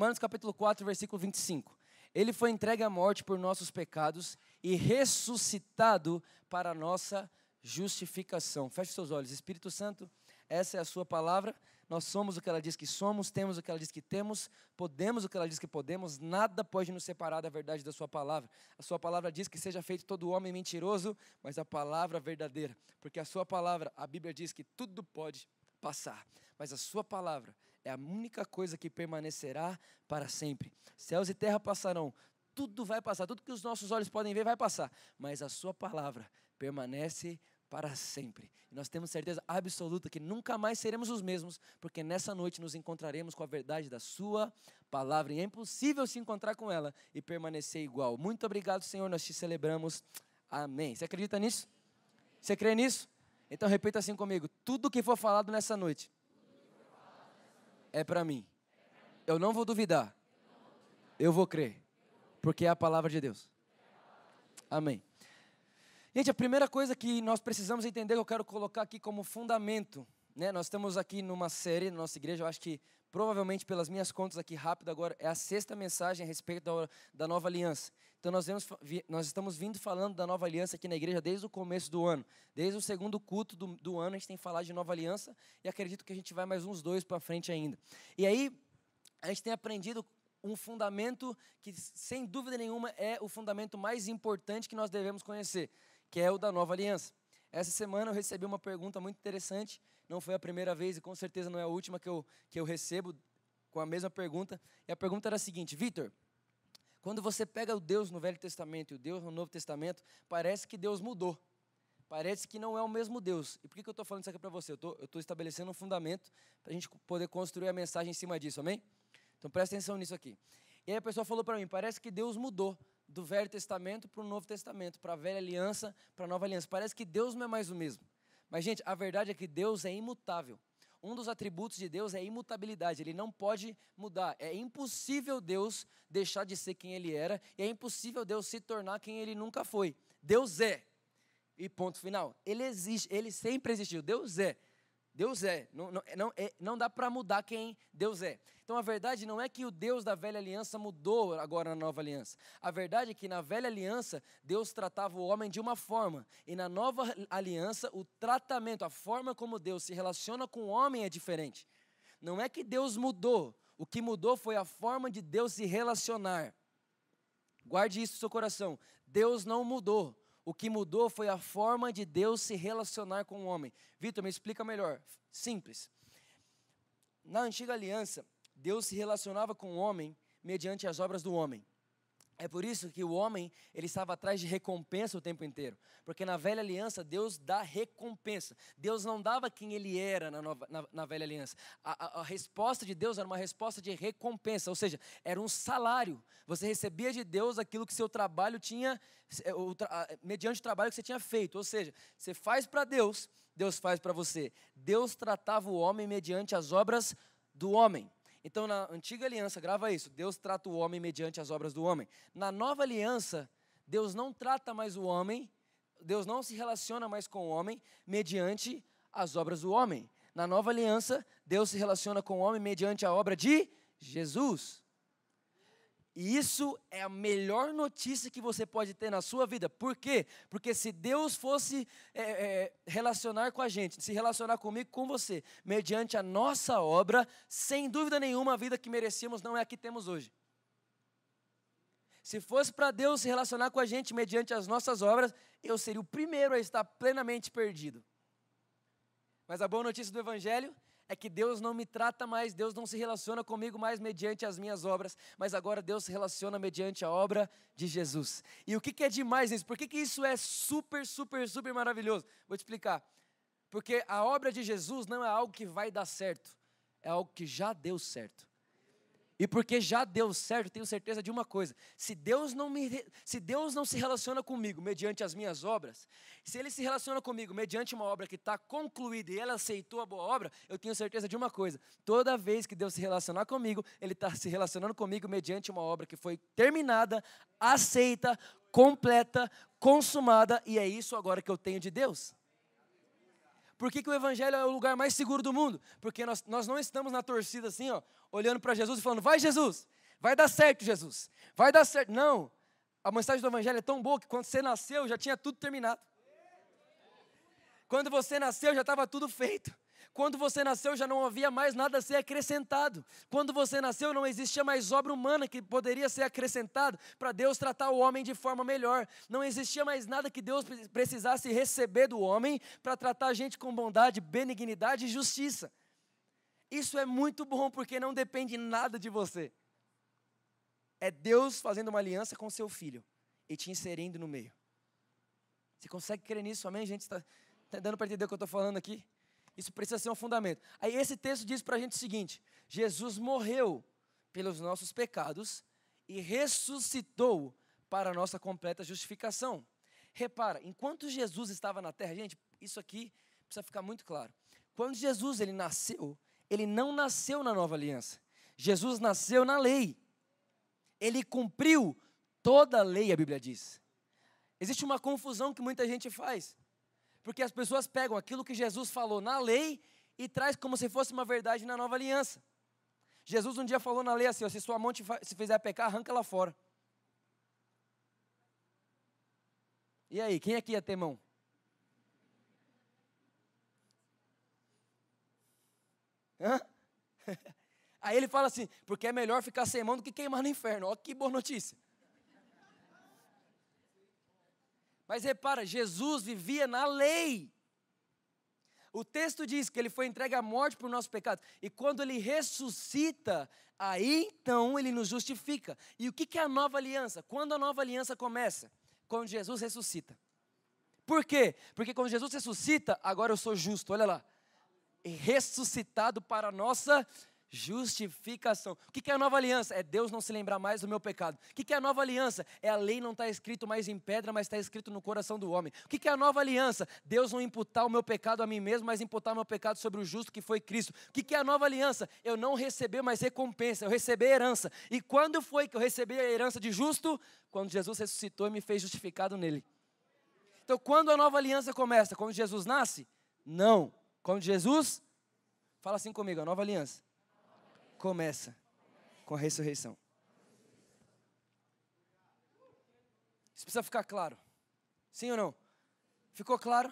Romanos capítulo 4, versículo 25. Ele foi entregue à morte por nossos pecados e ressuscitado para a nossa justificação. Feche seus olhos. Espírito Santo, essa é a sua palavra. Nós somos o que ela diz que somos, temos o que ela diz que temos, podemos o que ela diz que podemos, nada pode nos separar da verdade da sua palavra. A sua palavra diz que seja feito todo homem mentiroso, mas a palavra verdadeira, porque a sua palavra, a Bíblia diz que tudo pode passar, mas a sua palavra é a única coisa que permanecerá para sempre. Céus e terra passarão, tudo vai passar, tudo que os nossos olhos podem ver vai passar, mas a sua palavra permanece para sempre. E nós temos certeza absoluta que nunca mais seremos os mesmos, porque nessa noite nos encontraremos com a verdade da sua palavra, e é impossível se encontrar com ela e permanecer igual. Muito obrigado, Senhor, nós te celebramos. Amém. Você acredita nisso? Você crê nisso? Então repita assim comigo: tudo que for falado nessa noite é para mim. Eu não vou duvidar. Eu vou crer. Porque é a palavra de Deus. Amém. Gente, a primeira coisa que nós precisamos entender, que eu quero colocar aqui como fundamento, né? Nós estamos aqui numa série na nossa igreja, eu acho que provavelmente pelas minhas contas aqui rápido agora, é a sexta mensagem a respeito da, da nova aliança. Então nós, vemos, nós estamos vindo falando da nova aliança aqui na igreja desde o começo do ano. Desde o segundo culto do, do ano a gente tem falado de nova aliança e acredito que a gente vai mais uns dois para frente ainda. E aí a gente tem aprendido um fundamento que sem dúvida nenhuma é o fundamento mais importante que nós devemos conhecer, que é o da nova aliança. Essa semana eu recebi uma pergunta muito interessante não foi a primeira vez e com certeza não é a última que eu, que eu recebo com a mesma pergunta. E a pergunta era a seguinte: Vitor, quando você pega o Deus no Velho Testamento e o Deus no Novo Testamento, parece que Deus mudou. Parece que não é o mesmo Deus. E por que, que eu estou falando isso aqui para você? Eu estou estabelecendo um fundamento para a gente poder construir a mensagem em cima disso, amém? Então presta atenção nisso aqui. E aí a pessoa falou para mim: parece que Deus mudou do Velho Testamento para o Novo Testamento, para a Velha Aliança, para a Nova Aliança. Parece que Deus não é mais o mesmo. Mas, gente, a verdade é que Deus é imutável. Um dos atributos de Deus é a imutabilidade, ele não pode mudar. É impossível Deus deixar de ser quem ele era, e é impossível Deus se tornar quem ele nunca foi. Deus é. E ponto final. Ele existe, ele sempre existiu. Deus é. Deus é. Não, não, não, é, não dá para mudar quem Deus é. Então a verdade não é que o Deus da velha aliança mudou agora na nova aliança. A verdade é que na velha aliança Deus tratava o homem de uma forma. E na nova aliança o tratamento, a forma como Deus se relaciona com o homem é diferente. Não é que Deus mudou. O que mudou foi a forma de Deus se relacionar. Guarde isso no seu coração. Deus não mudou. O que mudou foi a forma de Deus se relacionar com o homem. Vitor, me explica melhor. Simples. Na antiga aliança, Deus se relacionava com o homem mediante as obras do homem. É por isso que o homem ele estava atrás de recompensa o tempo inteiro. Porque na velha aliança, Deus dá recompensa. Deus não dava quem ele era na, nova, na, na velha aliança. A, a, a, resposta de Deus era uma resposta de recompensa, ou seja, era um salário. Você recebia de Deus aquilo que seu trabalho tinha, é, o, mediante o trabalho que você tinha feito. Ou seja, você faz para Deus, Deus faz para você. Deus tratava o homem mediante as obras do homem. Então, na antiga aliança, grava isso: Deus trata o homem mediante as obras do homem. Na nova aliança, Deus não trata mais o homem, Deus não se relaciona mais com o homem mediante as obras do homem. Na nova aliança, Deus se relaciona com o homem mediante a obra de Jesus. E isso é a melhor notícia que você pode ter na sua vida. Por quê? Porque se Deus fosse é, é, relacionar com a gente, se relacionar comigo, com você, mediante a nossa obra, sem dúvida nenhuma, a vida que merecíamos não é a que temos hoje. Se fosse para Deus se relacionar com a gente mediante as nossas obras, eu seria o primeiro a estar plenamente perdido. Mas a boa notícia do Evangelho é que Deus não me trata mais, Deus não se relaciona comigo mais mediante as minhas obras, mas agora Deus se relaciona mediante a obra de Jesus. E o que, que é demais nisso? Por que, que isso é super, super, super maravilhoso? Vou te explicar. Porque a obra de Jesus não é algo que vai dar certo, é algo que já deu certo. E porque já deu certo, tenho certeza de uma coisa: se Deus não me, se Deus não se relaciona comigo mediante as minhas obras, se Ele se relaciona comigo mediante uma obra que está concluída e ela aceitou a boa obra, eu tenho certeza de uma coisa: toda vez que Deus se relacionar comigo, Ele está se relacionando comigo mediante uma obra que foi terminada, aceita, completa, consumada, e é isso agora que eu tenho de Deus. Por que, que o Evangelho é o lugar mais seguro do mundo? Porque nós, nós não estamos na torcida assim, ó, olhando para Jesus e falando: vai, Jesus, vai dar certo, Jesus, vai dar certo. Não, a mensagem do Evangelho é tão boa que quando você nasceu já tinha tudo terminado. Quando você nasceu já estava tudo feito. Quando você nasceu já não havia mais nada a ser acrescentado. Quando você nasceu não existia mais obra humana que poderia ser acrescentada para Deus tratar o homem de forma melhor. Não existia mais nada que Deus precisasse receber do homem para tratar a gente com bondade, benignidade e justiça. Isso é muito bom porque não depende nada de você. É Deus fazendo uma aliança com seu filho e te inserindo no meio. Você consegue crer nisso? Amém? gente está tá dando para entender o que eu estou falando aqui? Isso precisa ser um fundamento. Aí esse texto diz para a gente o seguinte: Jesus morreu pelos nossos pecados e ressuscitou para a nossa completa justificação. Repara, enquanto Jesus estava na terra, gente, isso aqui precisa ficar muito claro. Quando Jesus ele nasceu, ele não nasceu na nova aliança. Jesus nasceu na lei. Ele cumpriu toda a lei, a Bíblia diz. Existe uma confusão que muita gente faz. Porque as pessoas pegam aquilo que Jesus falou na lei e traz como se fosse uma verdade na nova aliança. Jesus um dia falou na lei assim: se sua mão te se fizer pecar, arranca ela fora. E aí, quem aqui ia ter mão? Hã? Aí ele fala assim: porque é melhor ficar sem mão do que queimar no inferno. Olha que boa notícia. Mas repara, Jesus vivia na lei. O texto diz que ele foi entregue à morte por nosso pecado. E quando ele ressuscita, aí então ele nos justifica. E o que é a nova aliança? Quando a nova aliança começa? Quando Jesus ressuscita. Por quê? Porque quando Jesus ressuscita, agora eu sou justo, olha lá. Ressuscitado para a nossa Justificação. O que é a nova aliança? É Deus não se lembrar mais do meu pecado. O que é a nova aliança? É a lei não estar tá escrito mais em pedra, mas está escrito no coração do homem. O que é a nova aliança? Deus não imputar o meu pecado a mim mesmo, mas imputar o meu pecado sobre o justo que foi Cristo. O que é a nova aliança? Eu não receber mais recompensa, eu receber herança. E quando foi que eu recebi a herança de justo? Quando Jesus ressuscitou e me fez justificado nele. Então, quando a nova aliança começa? Quando Jesus nasce? Não. Quando Jesus. Fala assim comigo, a nova aliança começa com a ressurreição. Isso precisa ficar claro. Sim ou não? Ficou claro?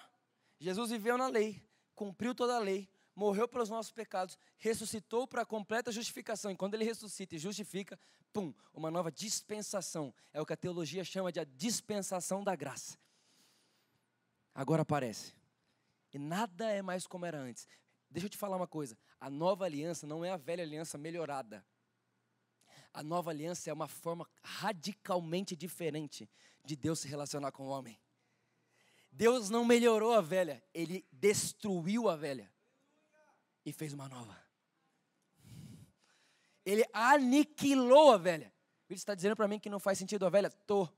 Jesus viveu na lei, cumpriu toda a lei, morreu pelos nossos pecados, ressuscitou para a completa justificação. E quando ele ressuscita e justifica, pum, uma nova dispensação. É o que a teologia chama de a dispensação da graça. Agora aparece. E nada é mais como era antes. Deixa eu te falar uma coisa: a nova aliança não é a velha aliança melhorada. A nova aliança é uma forma radicalmente diferente de Deus se relacionar com o homem. Deus não melhorou a velha, ele destruiu a velha e fez uma nova. Ele aniquilou a velha. Ele está dizendo para mim que não faz sentido a velha? Tô.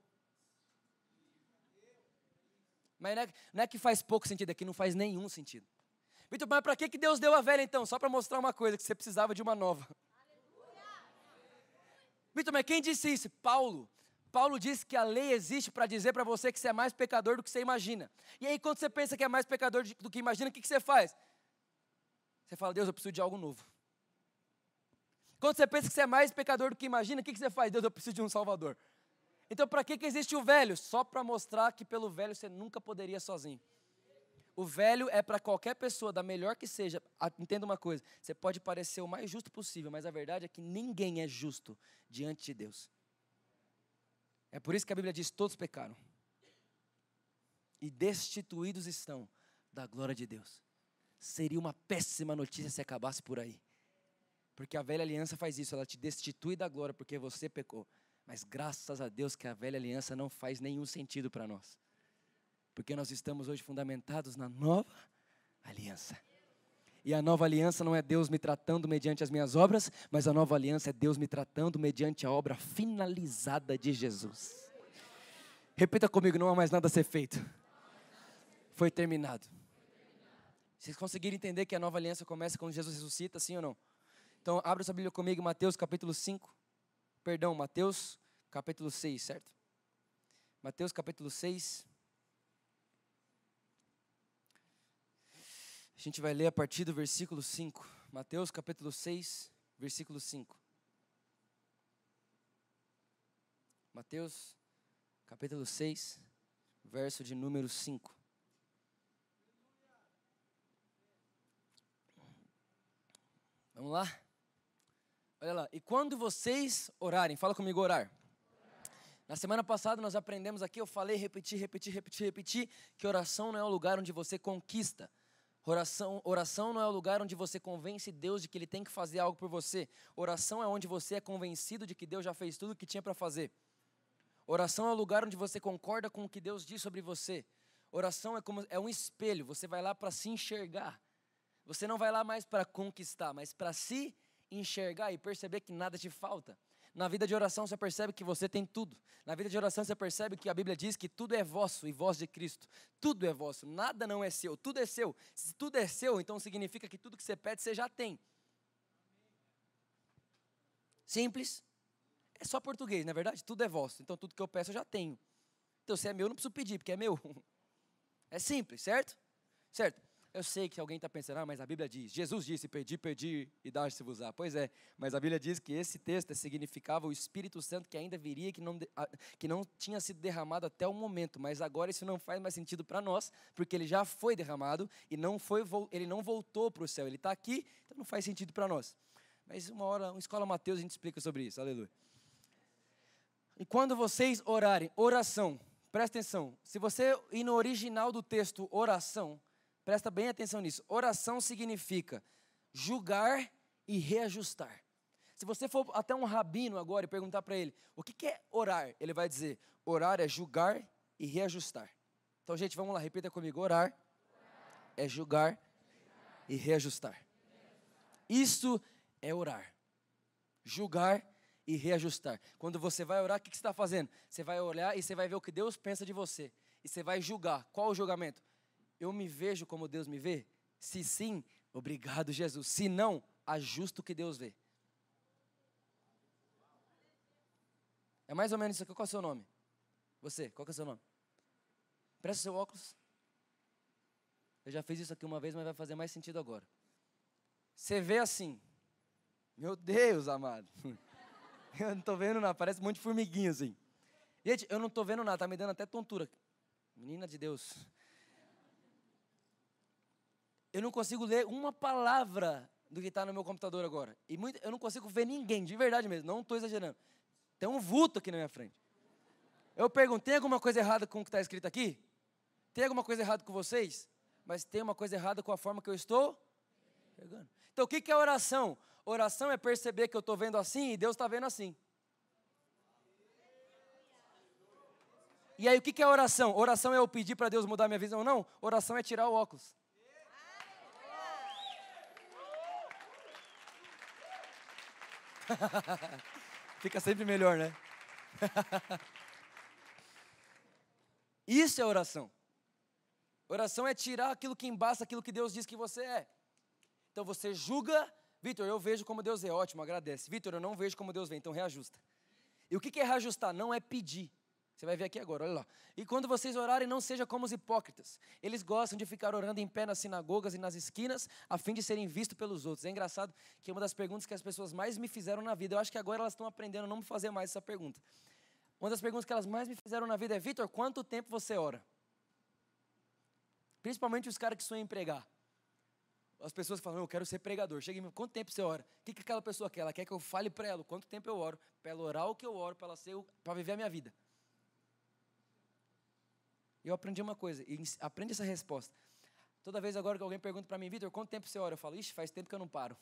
Mas não é, não é que faz pouco sentido, é que não faz nenhum sentido. Vitor, mas para que Deus deu a velha então? Só para mostrar uma coisa, que você precisava de uma nova. Vitor, mas quem disse isso? Paulo. Paulo disse que a lei existe para dizer para você que você é mais pecador do que você imagina. E aí, quando você pensa que é mais pecador do que imagina, o que, que você faz? Você fala, Deus, eu preciso de algo novo. Quando você pensa que você é mais pecador do que imagina, o que, que você faz? Deus, eu preciso de um Salvador. Então, para que, que existe o velho? Só para mostrar que pelo velho você nunca poderia sozinho. O velho é para qualquer pessoa, da melhor que seja. Entenda uma coisa: você pode parecer o mais justo possível, mas a verdade é que ninguém é justo diante de Deus. É por isso que a Bíblia diz: todos pecaram e destituídos estão da glória de Deus. seria uma péssima notícia se acabasse por aí. Porque a velha aliança faz isso, ela te destitui da glória porque você pecou. Mas graças a Deus que a velha aliança não faz nenhum sentido para nós. Porque nós estamos hoje fundamentados na nova aliança. E a nova aliança não é Deus me tratando mediante as minhas obras, mas a nova aliança é Deus me tratando mediante a obra finalizada de Jesus. Repita comigo: não há mais nada a ser feito. Foi terminado. Vocês conseguiram entender que a nova aliança começa quando Jesus ressuscita, sim ou não? Então, abra sua Bíblia comigo, Mateus capítulo 5. Perdão, Mateus capítulo 6, certo? Mateus capítulo 6. A gente vai ler a partir do versículo 5. Mateus capítulo 6, versículo 5. Mateus capítulo 6, verso de número 5. Vamos lá? Olha lá. E quando vocês orarem, fala comigo orar. Na semana passada nós aprendemos aqui, eu falei, repeti, repeti, repeti, repeti, que oração não é o lugar onde você conquista. Oração, oração não é o lugar onde você convence Deus de que Ele tem que fazer algo por você. Oração é onde você é convencido de que Deus já fez tudo o que tinha para fazer. Oração é o lugar onde você concorda com o que Deus diz sobre você. Oração é como é um espelho, você vai lá para se enxergar. Você não vai lá mais para conquistar, mas para se enxergar e perceber que nada te falta. Na vida de oração você percebe que você tem tudo. Na vida de oração você percebe que a Bíblia diz que tudo é vosso e vós de Cristo. Tudo é vosso, nada não é seu, tudo é seu. Se tudo é seu, então significa que tudo que você pede você já tem. Simples. É só português, na é verdade? Tudo é vosso. Então tudo que eu peço eu já tenho. Então se é meu, eu não preciso pedir, porque é meu. É simples, certo? Certo. Eu sei que alguém está pensando, ah, mas a Bíblia diz, Jesus disse, pedi, pedi e dá-se-vos-á. Pois é, mas a Bíblia diz que esse texto significava o Espírito Santo que ainda viria, que não, que não tinha sido derramado até o momento, mas agora isso não faz mais sentido para nós, porque ele já foi derramado e não foi, ele não voltou para o céu, ele está aqui, então não faz sentido para nós. Mas uma hora, uma escola Mateus, a gente explica sobre isso, aleluia. E quando vocês orarem, oração, presta atenção, se você ir no original do texto, oração, Presta bem atenção nisso. Oração significa julgar e reajustar. Se você for até um rabino agora e perguntar para ele o que, é orar, ele vai dizer: orar é julgar e reajustar. Então, gente, vamos lá, repita comigo: orar é julgar e reajustar. Isso é orar. Julgar e reajustar. Quando você vai orar, o que você está fazendo? Você vai olhar e você vai ver o que Deus pensa de você. E você vai julgar. Qual o julgamento? Eu me vejo como Deus me vê? Se sim, obrigado, Jesus. Se não, ajusta o que Deus vê. É mais ou menos isso aqui. Qual é o seu nome? Você, qual é o seu nome? Presta seu óculos. Eu já fiz isso aqui uma vez, mas vai fazer mais sentido agora. Você vê assim. Meu Deus, amado. Eu não estou vendo nada, parece um monte de formiguinha assim. Gente, eu não estou vendo nada, tá me dando até tontura. Menina de Deus eu não consigo ler uma palavra do que está no meu computador agora. E muito, eu não consigo ver ninguém, de verdade mesmo, não estou exagerando. Tem um vulto aqui na minha frente. Eu pergunto, tem alguma coisa errada com o que está escrito aqui? Tem alguma coisa errada com vocês? Mas tem uma coisa errada com a forma que eu estou pegando. Então o que é oração? Oração é perceber que eu estou vendo assim e Deus está vendo assim. E aí o que é oração? Oração é eu pedir para Deus mudar minha visão? Não, oração é tirar o óculos. Fica sempre melhor, né? Isso é oração. Oração é tirar aquilo que embaça aquilo que Deus diz que você é. Então você julga, Vitor, eu vejo como Deus é, ótimo, agradece. Vitor, eu não vejo como Deus vê, então reajusta. E o que é reajustar? Não é pedir. Você vai ver aqui agora, olha lá. E quando vocês orarem, não seja como os hipócritas. Eles gostam de ficar orando em pé nas sinagogas e nas esquinas, a fim de serem vistos pelos outros. É engraçado que é uma das perguntas que as pessoas mais me fizeram na vida, eu acho que agora elas estão aprendendo a não me fazer mais essa pergunta. Uma das perguntas que elas mais me fizeram na vida é: Vitor, quanto tempo você ora? Principalmente os caras que sonham em pregar. As pessoas falam, eu quero ser pregador. Chega em mim, quanto tempo você ora? O que, que aquela pessoa quer? Ela quer que eu fale para ela quanto tempo eu oro, para ela orar o que eu oro, para ela ser, para viver a minha vida. Eu aprendi uma coisa, e aprende essa resposta. Toda vez agora que alguém pergunta para mim, Vitor, quanto tempo você ora? Eu falo, ixi, faz tempo que eu não paro.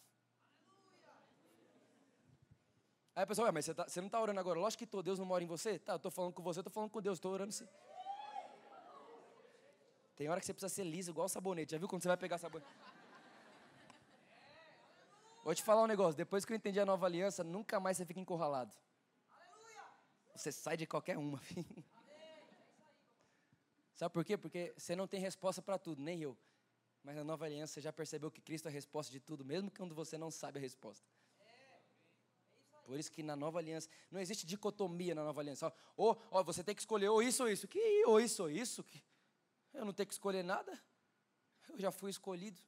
Aí a pessoa, mas você, tá, você não está orando agora? Lógico que tô, Deus não mora em você? Tá, eu estou falando com você, eu estou falando com Deus, estou orando sim. Tem hora que você precisa ser liso, igual sabonete. Já viu quando você vai pegar sabonete? Vou te falar um negócio, depois que eu entendi a nova aliança, nunca mais você fica encurralado. Você sai de qualquer uma, filho. Sabe por quê? Porque você não tem resposta para tudo, nem eu. Mas na nova aliança você já percebeu que Cristo é a resposta de tudo, mesmo quando você não sabe a resposta. Por isso que na nova aliança, não existe dicotomia na nova aliança. Ou, ó, você tem que escolher ou isso ou isso. Que ou isso ou isso? Que eu não tenho que escolher nada. Eu já fui escolhido.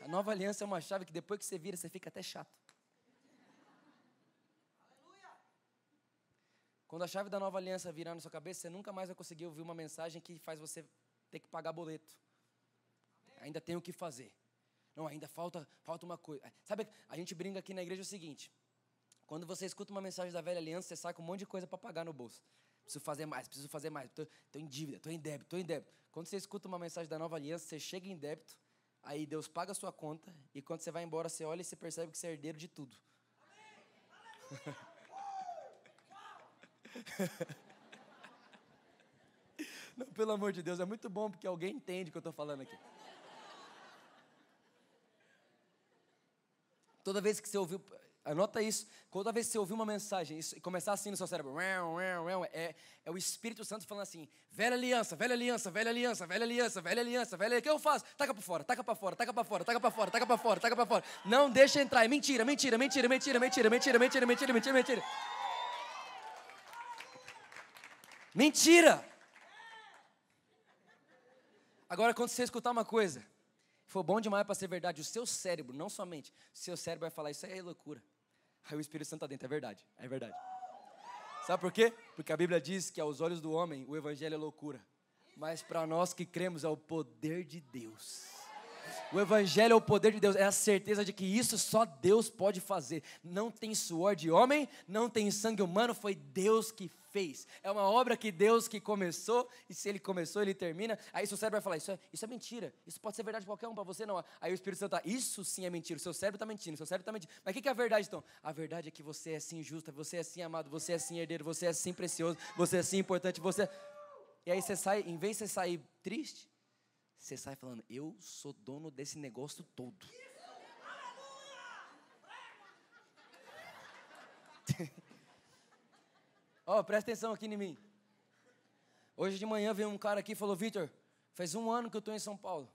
A nova aliança é uma chave que depois que você vira, você fica até chato. Quando a chave da nova aliança virar na sua cabeça, você nunca mais vai conseguir ouvir uma mensagem que faz você ter que pagar boleto. Ainda tem o que fazer. Não, ainda falta, falta uma coisa. Sabe, a gente brinca aqui na igreja o seguinte: quando você escuta uma mensagem da velha aliança, você sai com um monte de coisa para pagar no bolso. Preciso fazer mais, preciso fazer mais. Estou em dívida, estou em débito, estou em débito. Quando você escuta uma mensagem da nova aliança, você chega em débito, aí Deus paga a sua conta, e quando você vai embora, você olha e você percebe que você é herdeiro de tudo. Não, pelo amor de Deus, é muito bom porque alguém entende o que eu estou falando aqui. Toda vez que você ouviu, anota isso, toda vez que você ouvir uma mensagem e começar assim no seu cérebro, é, é o Espírito Santo falando assim: velha aliança, velha aliança, velha aliança, velha aliança, velha aliança, velha aliança. O que eu faço? Taca para fora, taca para fora, taca para fora, taca para fora, taca para fora, taca para fora. Não deixa entrar, é mentira, mentira, mentira, mentira, mentira, mentira, mentira, mentira, mentira, mentira. Mentira! Agora, quando você escutar uma coisa, for bom demais para ser verdade, o seu cérebro, não somente, o seu cérebro vai falar, isso aí é loucura. Aí o Espírito Santo está dentro, é verdade, é verdade. Sabe por quê? Porque a Bíblia diz que aos olhos do homem o Evangelho é loucura. Mas para nós que cremos é o poder de Deus. O Evangelho é o poder de Deus, é a certeza de que isso só Deus pode fazer. Não tem suor de homem, não tem sangue humano, foi Deus que fez. É uma obra que Deus que começou, e se Ele começou, Ele termina. Aí seu cérebro vai falar: Isso é, isso é mentira, isso pode ser verdade para qualquer um, para você não. Aí o Espírito Santo está: Isso sim é mentira, o seu cérebro está mentindo, o seu cérebro está mentindo. Mas o que é a verdade então? A verdade é que você é sim justa, você é sim amado, você é sim herdeiro, você é sim precioso, você é sim importante, você. É e aí você sai, em vez de você sair triste, você sai falando, eu sou dono desse negócio todo. Ó, oh, presta atenção aqui em mim. Hoje de manhã veio um cara aqui e falou, Vitor, faz um ano que eu estou em São Paulo.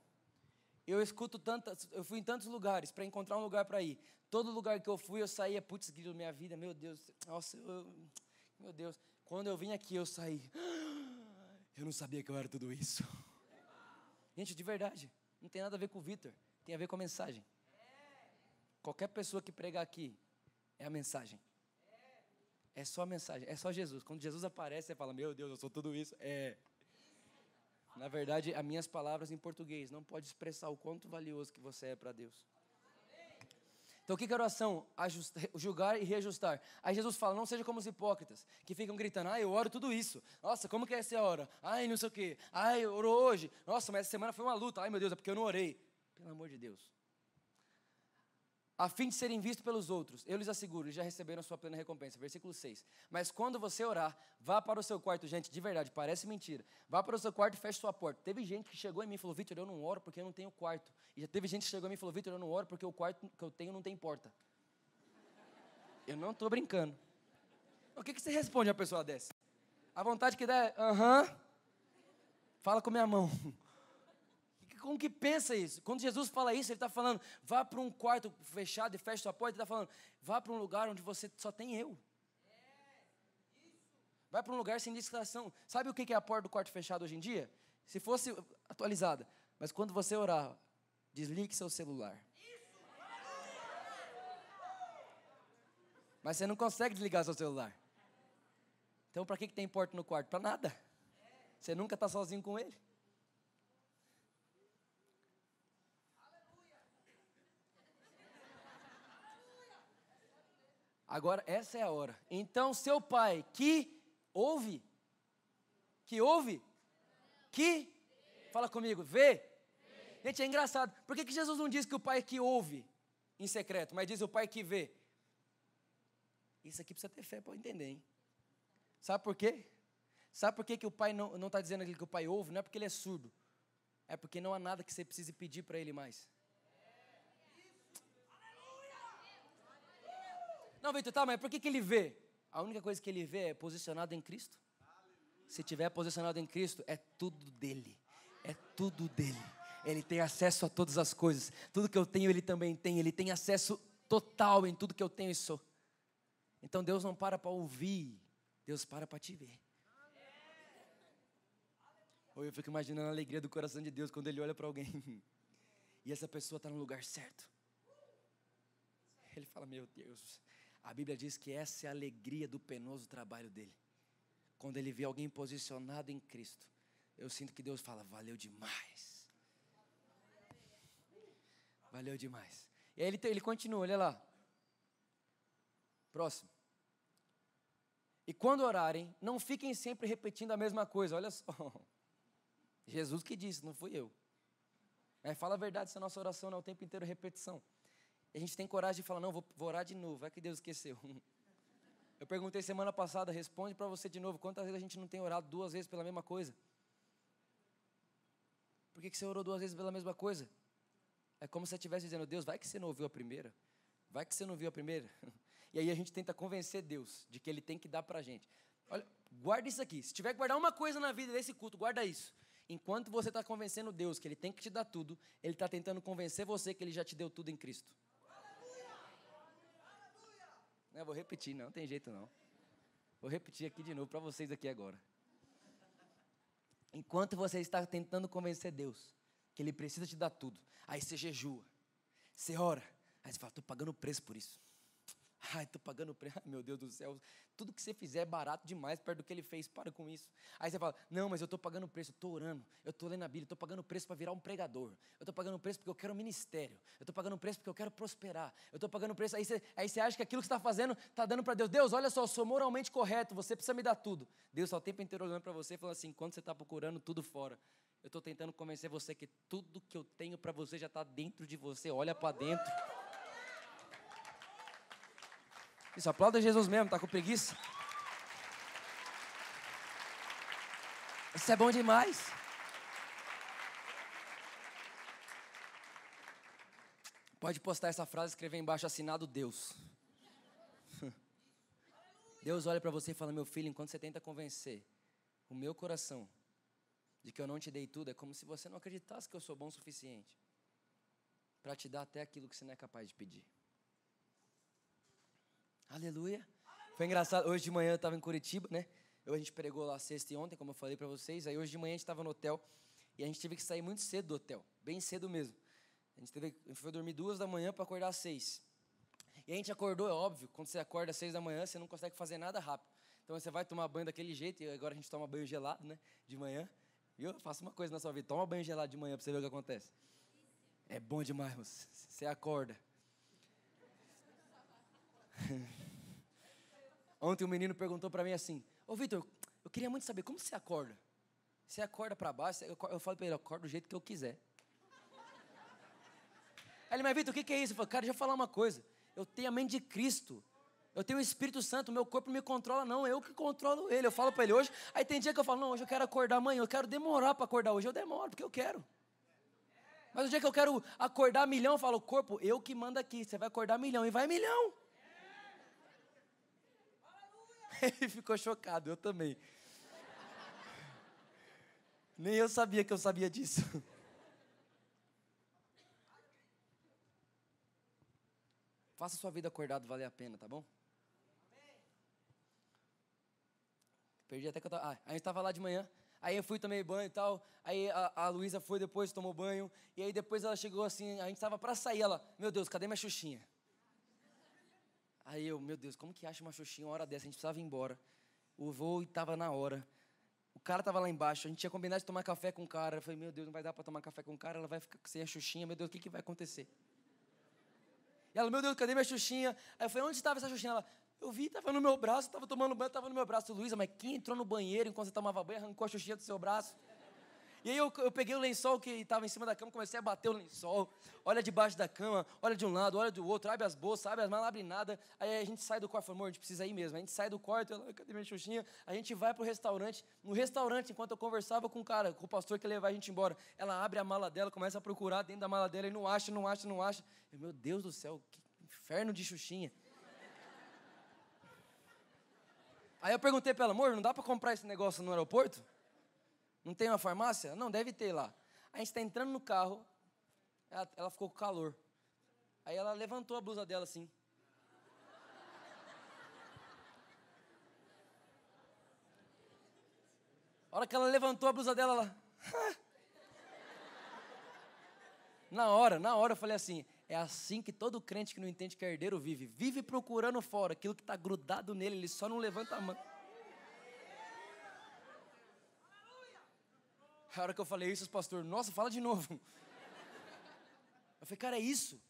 Eu escuto tantas, eu fui em tantos lugares para encontrar um lugar para ir. Todo lugar que eu fui, eu saía, putz, grilo, minha vida, meu Deus, nossa, eu, meu Deus. Quando eu vim aqui, eu saí. Eu não sabia que eu era tudo isso. Gente, de verdade, não tem nada a ver com o Vitor, tem a ver com a mensagem. Qualquer pessoa que pregar aqui é a mensagem. É só mensagem, é só Jesus. Quando Jesus aparece, você fala: Meu Deus, eu sou tudo isso. É. Na verdade, as minhas palavras em português não pode expressar o quanto valioso que você é para Deus. Então, o que é oração? Ajustar, julgar e reajustar. Aí Jesus fala: não seja como os hipócritas, que ficam gritando: ah, eu oro tudo isso. Nossa, como que é essa hora? Ai, não sei o quê. Ai, orou hoje. Nossa, mas essa semana foi uma luta. Ai, meu Deus, é porque eu não orei. Pelo amor de Deus. A fim de serem vistos pelos outros, eu lhes asseguro, eles já receberam sua plena recompensa. Versículo 6. Mas quando você orar, vá para o seu quarto. Gente, de verdade, parece mentira. Vá para o seu quarto e feche sua porta. Teve gente que chegou em mim e falou: Vitor, eu não oro porque eu não tenho quarto. E já teve gente que chegou em mim e falou: Vitor, eu não oro porque o quarto que eu tenho não tem porta. Eu não estou brincando. O que, que você responde a pessoa dessa? A vontade que dá é: aham. Uh -huh. Fala com minha mão. Como que pensa isso? Quando Jesus fala isso, ele está falando, vá para um quarto fechado e feche sua porta. Ele está falando, vá para um lugar onde você só tem eu. Vai para um lugar sem distração. Sabe o que é a porta do quarto fechado hoje em dia? Se fosse atualizada. Mas quando você orar, desligue seu celular. Mas você não consegue desligar seu celular. Então, para que, que tem porta no quarto? Para nada. Você nunca está sozinho com ele. Agora, essa é a hora. Então, seu pai que ouve, que ouve, que Fala comigo, vê. Gente, é engraçado. Por que, que Jesus não diz que o pai que ouve em secreto, mas diz o pai que vê? Isso aqui precisa ter fé para entender, hein? Sabe por quê? Sabe por que, que o pai não está dizendo aquilo que o pai ouve? Não é porque ele é surdo. É porque não há nada que você precise pedir para ele mais. Não, Vitor, tá, mas por que, que ele vê? A única coisa que ele vê é posicionado em Cristo. Se tiver posicionado em Cristo, é tudo dele. É tudo dele. Ele tem acesso a todas as coisas. Tudo que eu tenho, ele também tem. Ele tem acesso total em tudo que eu tenho e sou. Então Deus não para para ouvir, Deus para para te ver. Ou eu fico imaginando a alegria do coração de Deus quando Ele olha para alguém e essa pessoa está no lugar certo. Ele fala: Meu Deus, a Bíblia diz que essa é a alegria do penoso trabalho dele. Quando ele vê alguém posicionado em Cristo, eu sinto que Deus fala: Valeu demais. Valeu demais. E aí ele, ele continua, olha lá. Próximo. E quando orarem, não fiquem sempre repetindo a mesma coisa. Olha só. Jesus que disse, não fui eu. É, fala a verdade, essa nossa oração não é o tempo inteiro repetição. E a gente tem coragem de falar, não, vou, vou orar de novo, vai que Deus esqueceu. Eu perguntei semana passada, responde para você de novo, quantas vezes a gente não tem orado duas vezes pela mesma coisa? Por que, que você orou duas vezes pela mesma coisa? É como se você estivesse dizendo, Deus, vai que você não ouviu a primeira. Vai que você não viu a primeira. E aí a gente tenta convencer Deus de que Ele tem que dar para a gente. Olha, guarda isso aqui. Se tiver que guardar uma coisa na vida desse culto, guarda isso. Enquanto você está convencendo Deus que Ele tem que te dar tudo, Ele está tentando convencer você que Ele já te deu tudo em Cristo. Não, vou repetir, não, não tem jeito não. Vou repetir aqui de novo para vocês aqui agora. Enquanto você está tentando convencer Deus que Ele precisa te dar tudo, aí você jejua, você ora, aí você fala, estou pagando preço por isso. Ai, estou pagando preço. Ai, meu Deus do céu. Tudo que você fizer é barato demais perto do que ele fez. Para com isso. Aí você fala: Não, mas eu estou pagando preço. Estou orando. Eu estou lendo a Bíblia. Estou pagando preço para virar um pregador. Eu estou pagando preço porque eu quero ministério. Eu estou pagando preço porque eu quero prosperar. Eu estou pagando preço. Aí você, aí você acha que aquilo que você está fazendo está dando para Deus. Deus, olha só, eu sou moralmente correto. Você precisa me dar tudo. Deus está o tempo inteiro olhando para você e falando assim: Quando você está procurando tudo fora, eu estou tentando convencer você que tudo que eu tenho para você já está dentro de você. Olha para dentro. Isso, aplauda Jesus mesmo, tá com preguiça? Isso é bom demais. Pode postar essa frase e escrever embaixo assinado Deus. Deus olha para você e fala: Meu filho, enquanto você tenta convencer o meu coração de que eu não te dei tudo, é como se você não acreditasse que eu sou bom o suficiente para te dar até aquilo que você não é capaz de pedir. Aleluia. Foi engraçado, hoje de manhã eu estava em Curitiba, né? Eu, a gente pregou lá sexta e ontem, como eu falei para vocês. Aí hoje de manhã a gente estava no hotel e a gente teve que sair muito cedo do hotel, bem cedo mesmo. A gente, teve, a gente foi dormir duas da manhã para acordar às seis. E a gente acordou, é óbvio, quando você acorda às seis da manhã, você não consegue fazer nada rápido. Então você vai tomar banho daquele jeito, e agora a gente toma banho gelado, né? De manhã. Eu faço uma coisa na sua vida, toma banho gelado de manhã para você ver o que acontece. É bom demais, você acorda. Ontem um menino perguntou para mim assim: Ô Vitor, eu queria muito saber como você acorda. Você acorda para baixo? Eu, falo para ele: acordo do jeito que eu quiser. Aí ele, mas Vitor, o que, que é isso? Eu falo, cara, deixa eu falar uma coisa. Eu tenho a mente de Cristo. Eu tenho o Espírito Santo, meu corpo me controla, não, eu que controlo ele. Eu falo para ele hoje, aí tem dia que eu falo, não, hoje eu quero acordar amanhã, eu quero demorar para acordar hoje, eu demoro, porque eu quero. Mas o dia que eu quero acordar milhão, eu falo, corpo, eu que mando aqui, você vai acordar milhão, e vai milhão. Ele ficou chocado, eu também. Nem eu sabia que eu sabia disso. Faça sua vida acordado valer a pena, tá bom? Perdi até que eu tava. Ah, a gente tava lá de manhã. Aí eu fui, tomei banho e tal. Aí a, a Luísa foi depois, tomou banho. E aí depois ela chegou assim, a gente tava pra sair. Ela, meu Deus, cadê minha Xuxinha? Aí eu, meu Deus, como que acha uma Xuxinha uma hora dessa? A gente precisava ir embora. O voo estava na hora. O cara estava lá embaixo. A gente tinha combinado de tomar café com o cara. Eu falei, meu Deus, não vai dar para tomar café com o cara. Ela vai ficar sem a Xuxinha. Meu Deus, o que, que vai acontecer? E ela, meu Deus, cadê minha Xuxinha? Aí eu falei, onde estava essa Xuxinha? Ela, eu vi, estava no meu braço, estava tomando banho, estava no meu braço. Luísa, mas quem entrou no banheiro enquanto você tomava banho arrancou a Xuxinha do seu braço? E aí eu, eu peguei o lençol que estava em cima da cama, comecei a bater o lençol. Olha debaixo da cama, olha de um lado, olha do outro, abre as bolsas, abre as malas, abre nada. Aí a gente sai do quarto, amor, a gente precisa ir mesmo. A gente sai do quarto, ela, cadê minha xuxinha? A gente vai pro restaurante. No restaurante, enquanto eu conversava com o cara, com o pastor que levar a gente embora, ela abre a mala dela, começa a procurar dentro da mala dela e não acha, não acha, não acha. Eu, meu Deus do céu, que inferno de xuxinha. Aí eu perguntei para ela, amor, não dá para comprar esse negócio no aeroporto? Não tem uma farmácia? Não, deve ter lá. A gente está entrando no carro, ela, ela ficou com calor. Aí ela levantou a blusa dela assim. A hora que ela levantou a blusa dela, ela. na hora, na hora eu falei assim: é assim que todo crente que não entende que é herdeiro vive. Vive procurando fora aquilo que está grudado nele, ele só não levanta a mão. A hora que eu falei isso, os pastor, nossa, fala de novo. Eu falei, cara, é isso.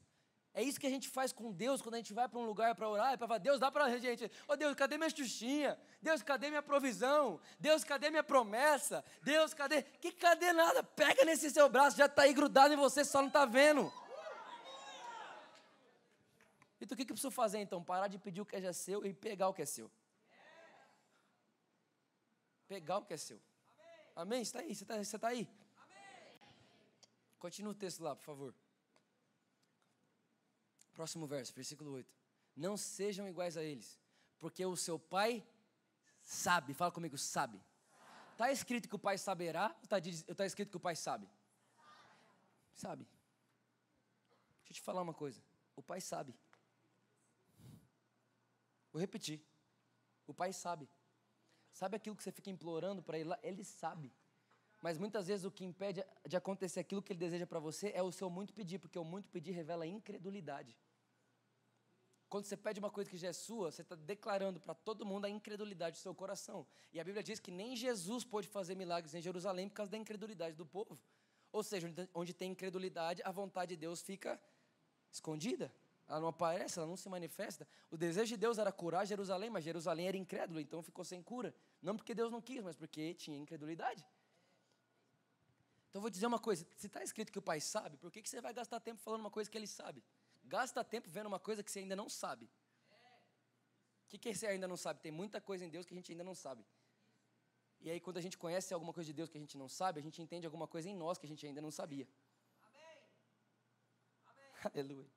É isso que a gente faz com Deus quando a gente vai para um lugar para orar, para falar, Deus dá para a gente. Oh, Deus, cadê minha xuxinha? Deus, cadê minha provisão? Deus, cadê minha promessa? Deus, cadê? Que cadê nada? Pega nesse seu braço, já está aí grudado em você, só não está vendo. Então o que, que eu preciso fazer então? Parar de pedir o que é já seu e pegar o que é seu. Pegar o que é seu. Amém? Você está aí? Você está, você está aí? Continua o texto lá, por favor. Próximo verso, versículo 8. Não sejam iguais a eles, porque o seu pai sabe. Fala comigo, sabe. Está escrito que o pai saberá ou está tá escrito que o pai sabe? Sabe. Deixa eu te falar uma coisa. O pai sabe. Vou repetir. O pai sabe. Sabe aquilo que você fica implorando para ele lá? Ele sabe. Mas muitas vezes o que impede de acontecer aquilo que ele deseja para você é o seu muito pedir, porque o muito pedir revela incredulidade. Quando você pede uma coisa que já é sua, você está declarando para todo mundo a incredulidade do seu coração. E a Bíblia diz que nem Jesus pôde fazer milagres em Jerusalém por causa da incredulidade do povo. Ou seja, onde tem incredulidade, a vontade de Deus fica escondida. Ela não aparece, ela não se manifesta. O desejo de Deus era curar Jerusalém, mas Jerusalém era incrédulo, então ficou sem cura. Não porque Deus não quis, mas porque tinha incredulidade. Então eu vou dizer uma coisa: se está escrito que o pai sabe, por que, que você vai gastar tempo falando uma coisa que ele sabe? Gasta tempo vendo uma coisa que você ainda não sabe. O que, que você ainda não sabe? Tem muita coisa em Deus que a gente ainda não sabe. E aí, quando a gente conhece alguma coisa de Deus que a gente não sabe, a gente entende alguma coisa em nós que a gente ainda não sabia. Amém. Amém. Aleluia.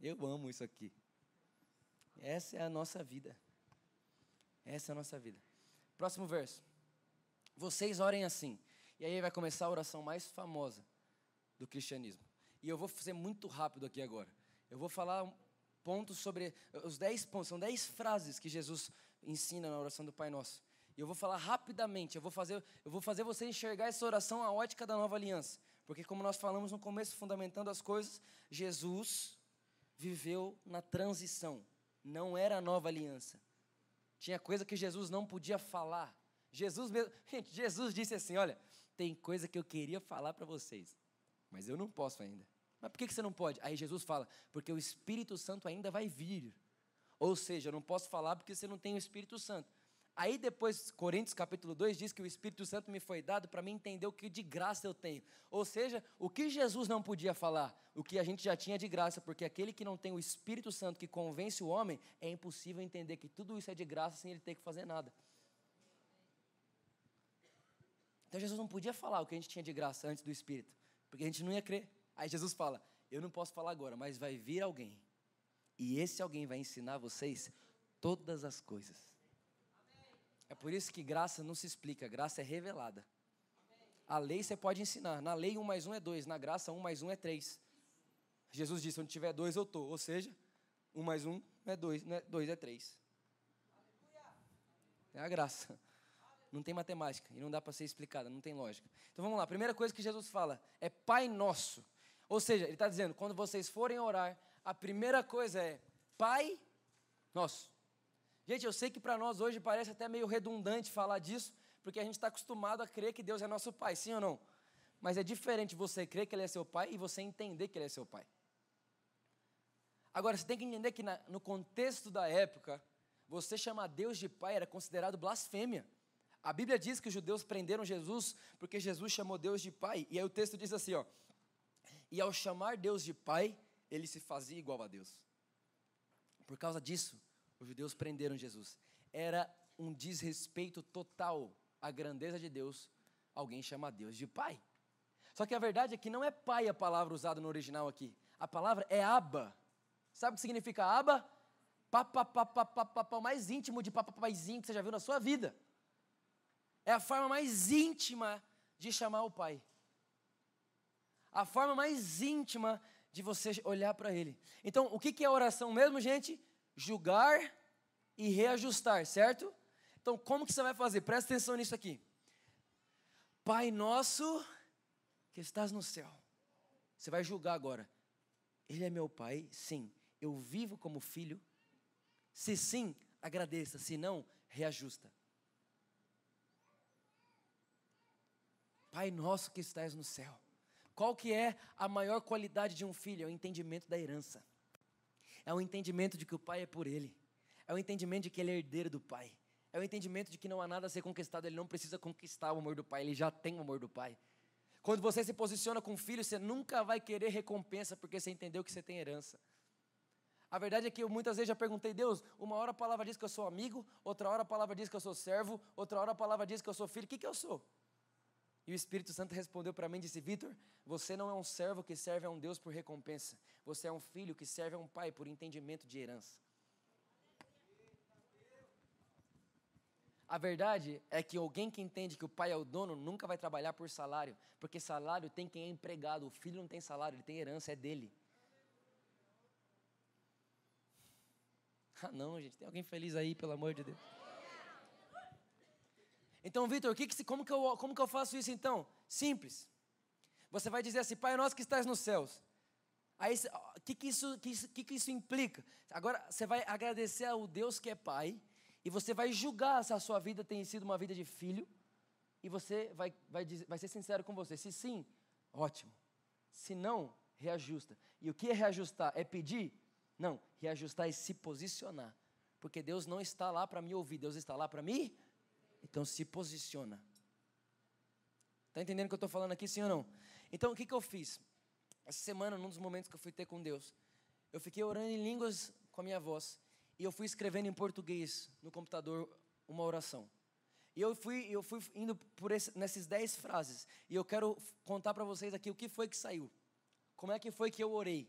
Eu amo isso aqui. Essa é a nossa vida. Essa é a nossa vida. Próximo verso. Vocês orem assim. E aí vai começar a oração mais famosa do cristianismo. E eu vou fazer muito rápido aqui agora. Eu vou falar pontos sobre os dez pontos, são dez frases que Jesus ensina na oração do Pai Nosso. E eu vou falar rapidamente, eu vou fazer, eu vou fazer você enxergar essa oração a ótica da nova aliança. Porque como nós falamos no começo, fundamentando as coisas, Jesus viveu na transição. Não era a nova aliança. Tinha coisa que Jesus não podia falar. Jesus mesmo, Jesus disse assim, olha, tem coisa que eu queria falar para vocês, mas eu não posso ainda. Mas por que você não pode? Aí Jesus fala, porque o Espírito Santo ainda vai vir. Ou seja, eu não posso falar porque você não tem o Espírito Santo. Aí depois, Coríntios capítulo 2 diz que o Espírito Santo me foi dado para me entender o que de graça eu tenho. Ou seja, o que Jesus não podia falar, o que a gente já tinha de graça, porque aquele que não tem o Espírito Santo que convence o homem, é impossível entender que tudo isso é de graça sem ele ter que fazer nada. Então Jesus não podia falar o que a gente tinha de graça antes do Espírito, porque a gente não ia crer. Aí Jesus fala: Eu não posso falar agora, mas vai vir alguém, e esse alguém vai ensinar vocês todas as coisas. É por isso que graça não se explica, graça é revelada. A lei você pode ensinar, na lei um mais um é dois, na graça um mais um é três. Jesus disse: onde tiver dois eu estou, ou seja, um mais um é dois, é dois é três. É a graça. Não tem matemática e não dá para ser explicada, não tem lógica. Então vamos lá, a primeira coisa que Jesus fala é Pai Nosso. Ou seja, Ele está dizendo, quando vocês forem orar, a primeira coisa é Pai Nosso. Gente, eu sei que para nós hoje parece até meio redundante falar disso, porque a gente está acostumado a crer que Deus é nosso Pai, sim ou não? Mas é diferente você crer que Ele é seu Pai e você entender que Ele é seu Pai. Agora, você tem que entender que na, no contexto da época, você chamar Deus de Pai era considerado blasfêmia. A Bíblia diz que os judeus prenderam Jesus porque Jesus chamou Deus de Pai. E aí o texto diz assim, ó. E ao chamar Deus de Pai, ele se fazia igual a Deus. Por causa disso, os judeus prenderam Jesus. Era um desrespeito total à grandeza de Deus alguém chamar Deus de Pai. Só que a verdade é que não é pai a palavra usada no original aqui. A palavra é aba. Sabe o que significa aba? Papapá, mais íntimo de papapaizinho que você já viu na sua vida. É a forma mais íntima de chamar o pai. A forma mais íntima de você olhar para ele. Então, o que é oração mesmo, gente? Julgar e reajustar, certo? Então, como que você vai fazer? Presta atenção nisso aqui. Pai nosso que estás no céu. Você vai julgar agora. Ele é meu pai? Sim. Eu vivo como filho? Se sim, agradeça. Se não, reajusta. Pai nosso que estás no céu. Qual que é a maior qualidade de um filho? É o entendimento da herança. É o entendimento de que o pai é por ele. É o entendimento de que ele é herdeiro do pai. É o entendimento de que não há nada a ser conquistado, ele não precisa conquistar o amor do pai, ele já tem o amor do pai. Quando você se posiciona com o filho, você nunca vai querer recompensa porque você entendeu que você tem herança. A verdade é que eu muitas vezes já perguntei, Deus, uma hora a palavra diz que eu sou amigo, outra hora a palavra diz que eu sou servo, outra hora a palavra diz que eu sou filho, o que, que eu sou? E o Espírito Santo respondeu para mim e disse: Vitor, você não é um servo que serve a um Deus por recompensa, você é um filho que serve a um pai por entendimento de herança. A verdade é que alguém que entende que o pai é o dono nunca vai trabalhar por salário, porque salário tem quem é empregado, o filho não tem salário, ele tem herança, é dele. Ah, não, gente, tem alguém feliz aí, pelo amor de Deus. Então, Vitor, como, que eu, como que eu faço isso então? Simples. Você vai dizer assim, Pai nosso que estás nos céus. Aí, o que, que, isso, que, que, que isso implica? Agora, você vai agradecer ao Deus que é Pai, e você vai julgar se a sua vida tem sido uma vida de filho, e você vai, vai, dizer, vai ser sincero com você. Se sim, ótimo. Se não, reajusta. E o que é reajustar? É pedir? Não, reajustar é se posicionar. Porque Deus não está lá para me ouvir, Deus está lá para me. Então se posiciona. Está entendendo o que eu estou falando aqui, sim ou não? Então o que, que eu fiz? Essa semana, num dos momentos que eu fui ter com Deus, eu fiquei orando em línguas com a minha voz. E eu fui escrevendo em português no computador uma oração. E eu fui, eu fui indo por esse, nessas dez frases. E eu quero contar para vocês aqui o que foi que saiu. Como é que foi que eu orei.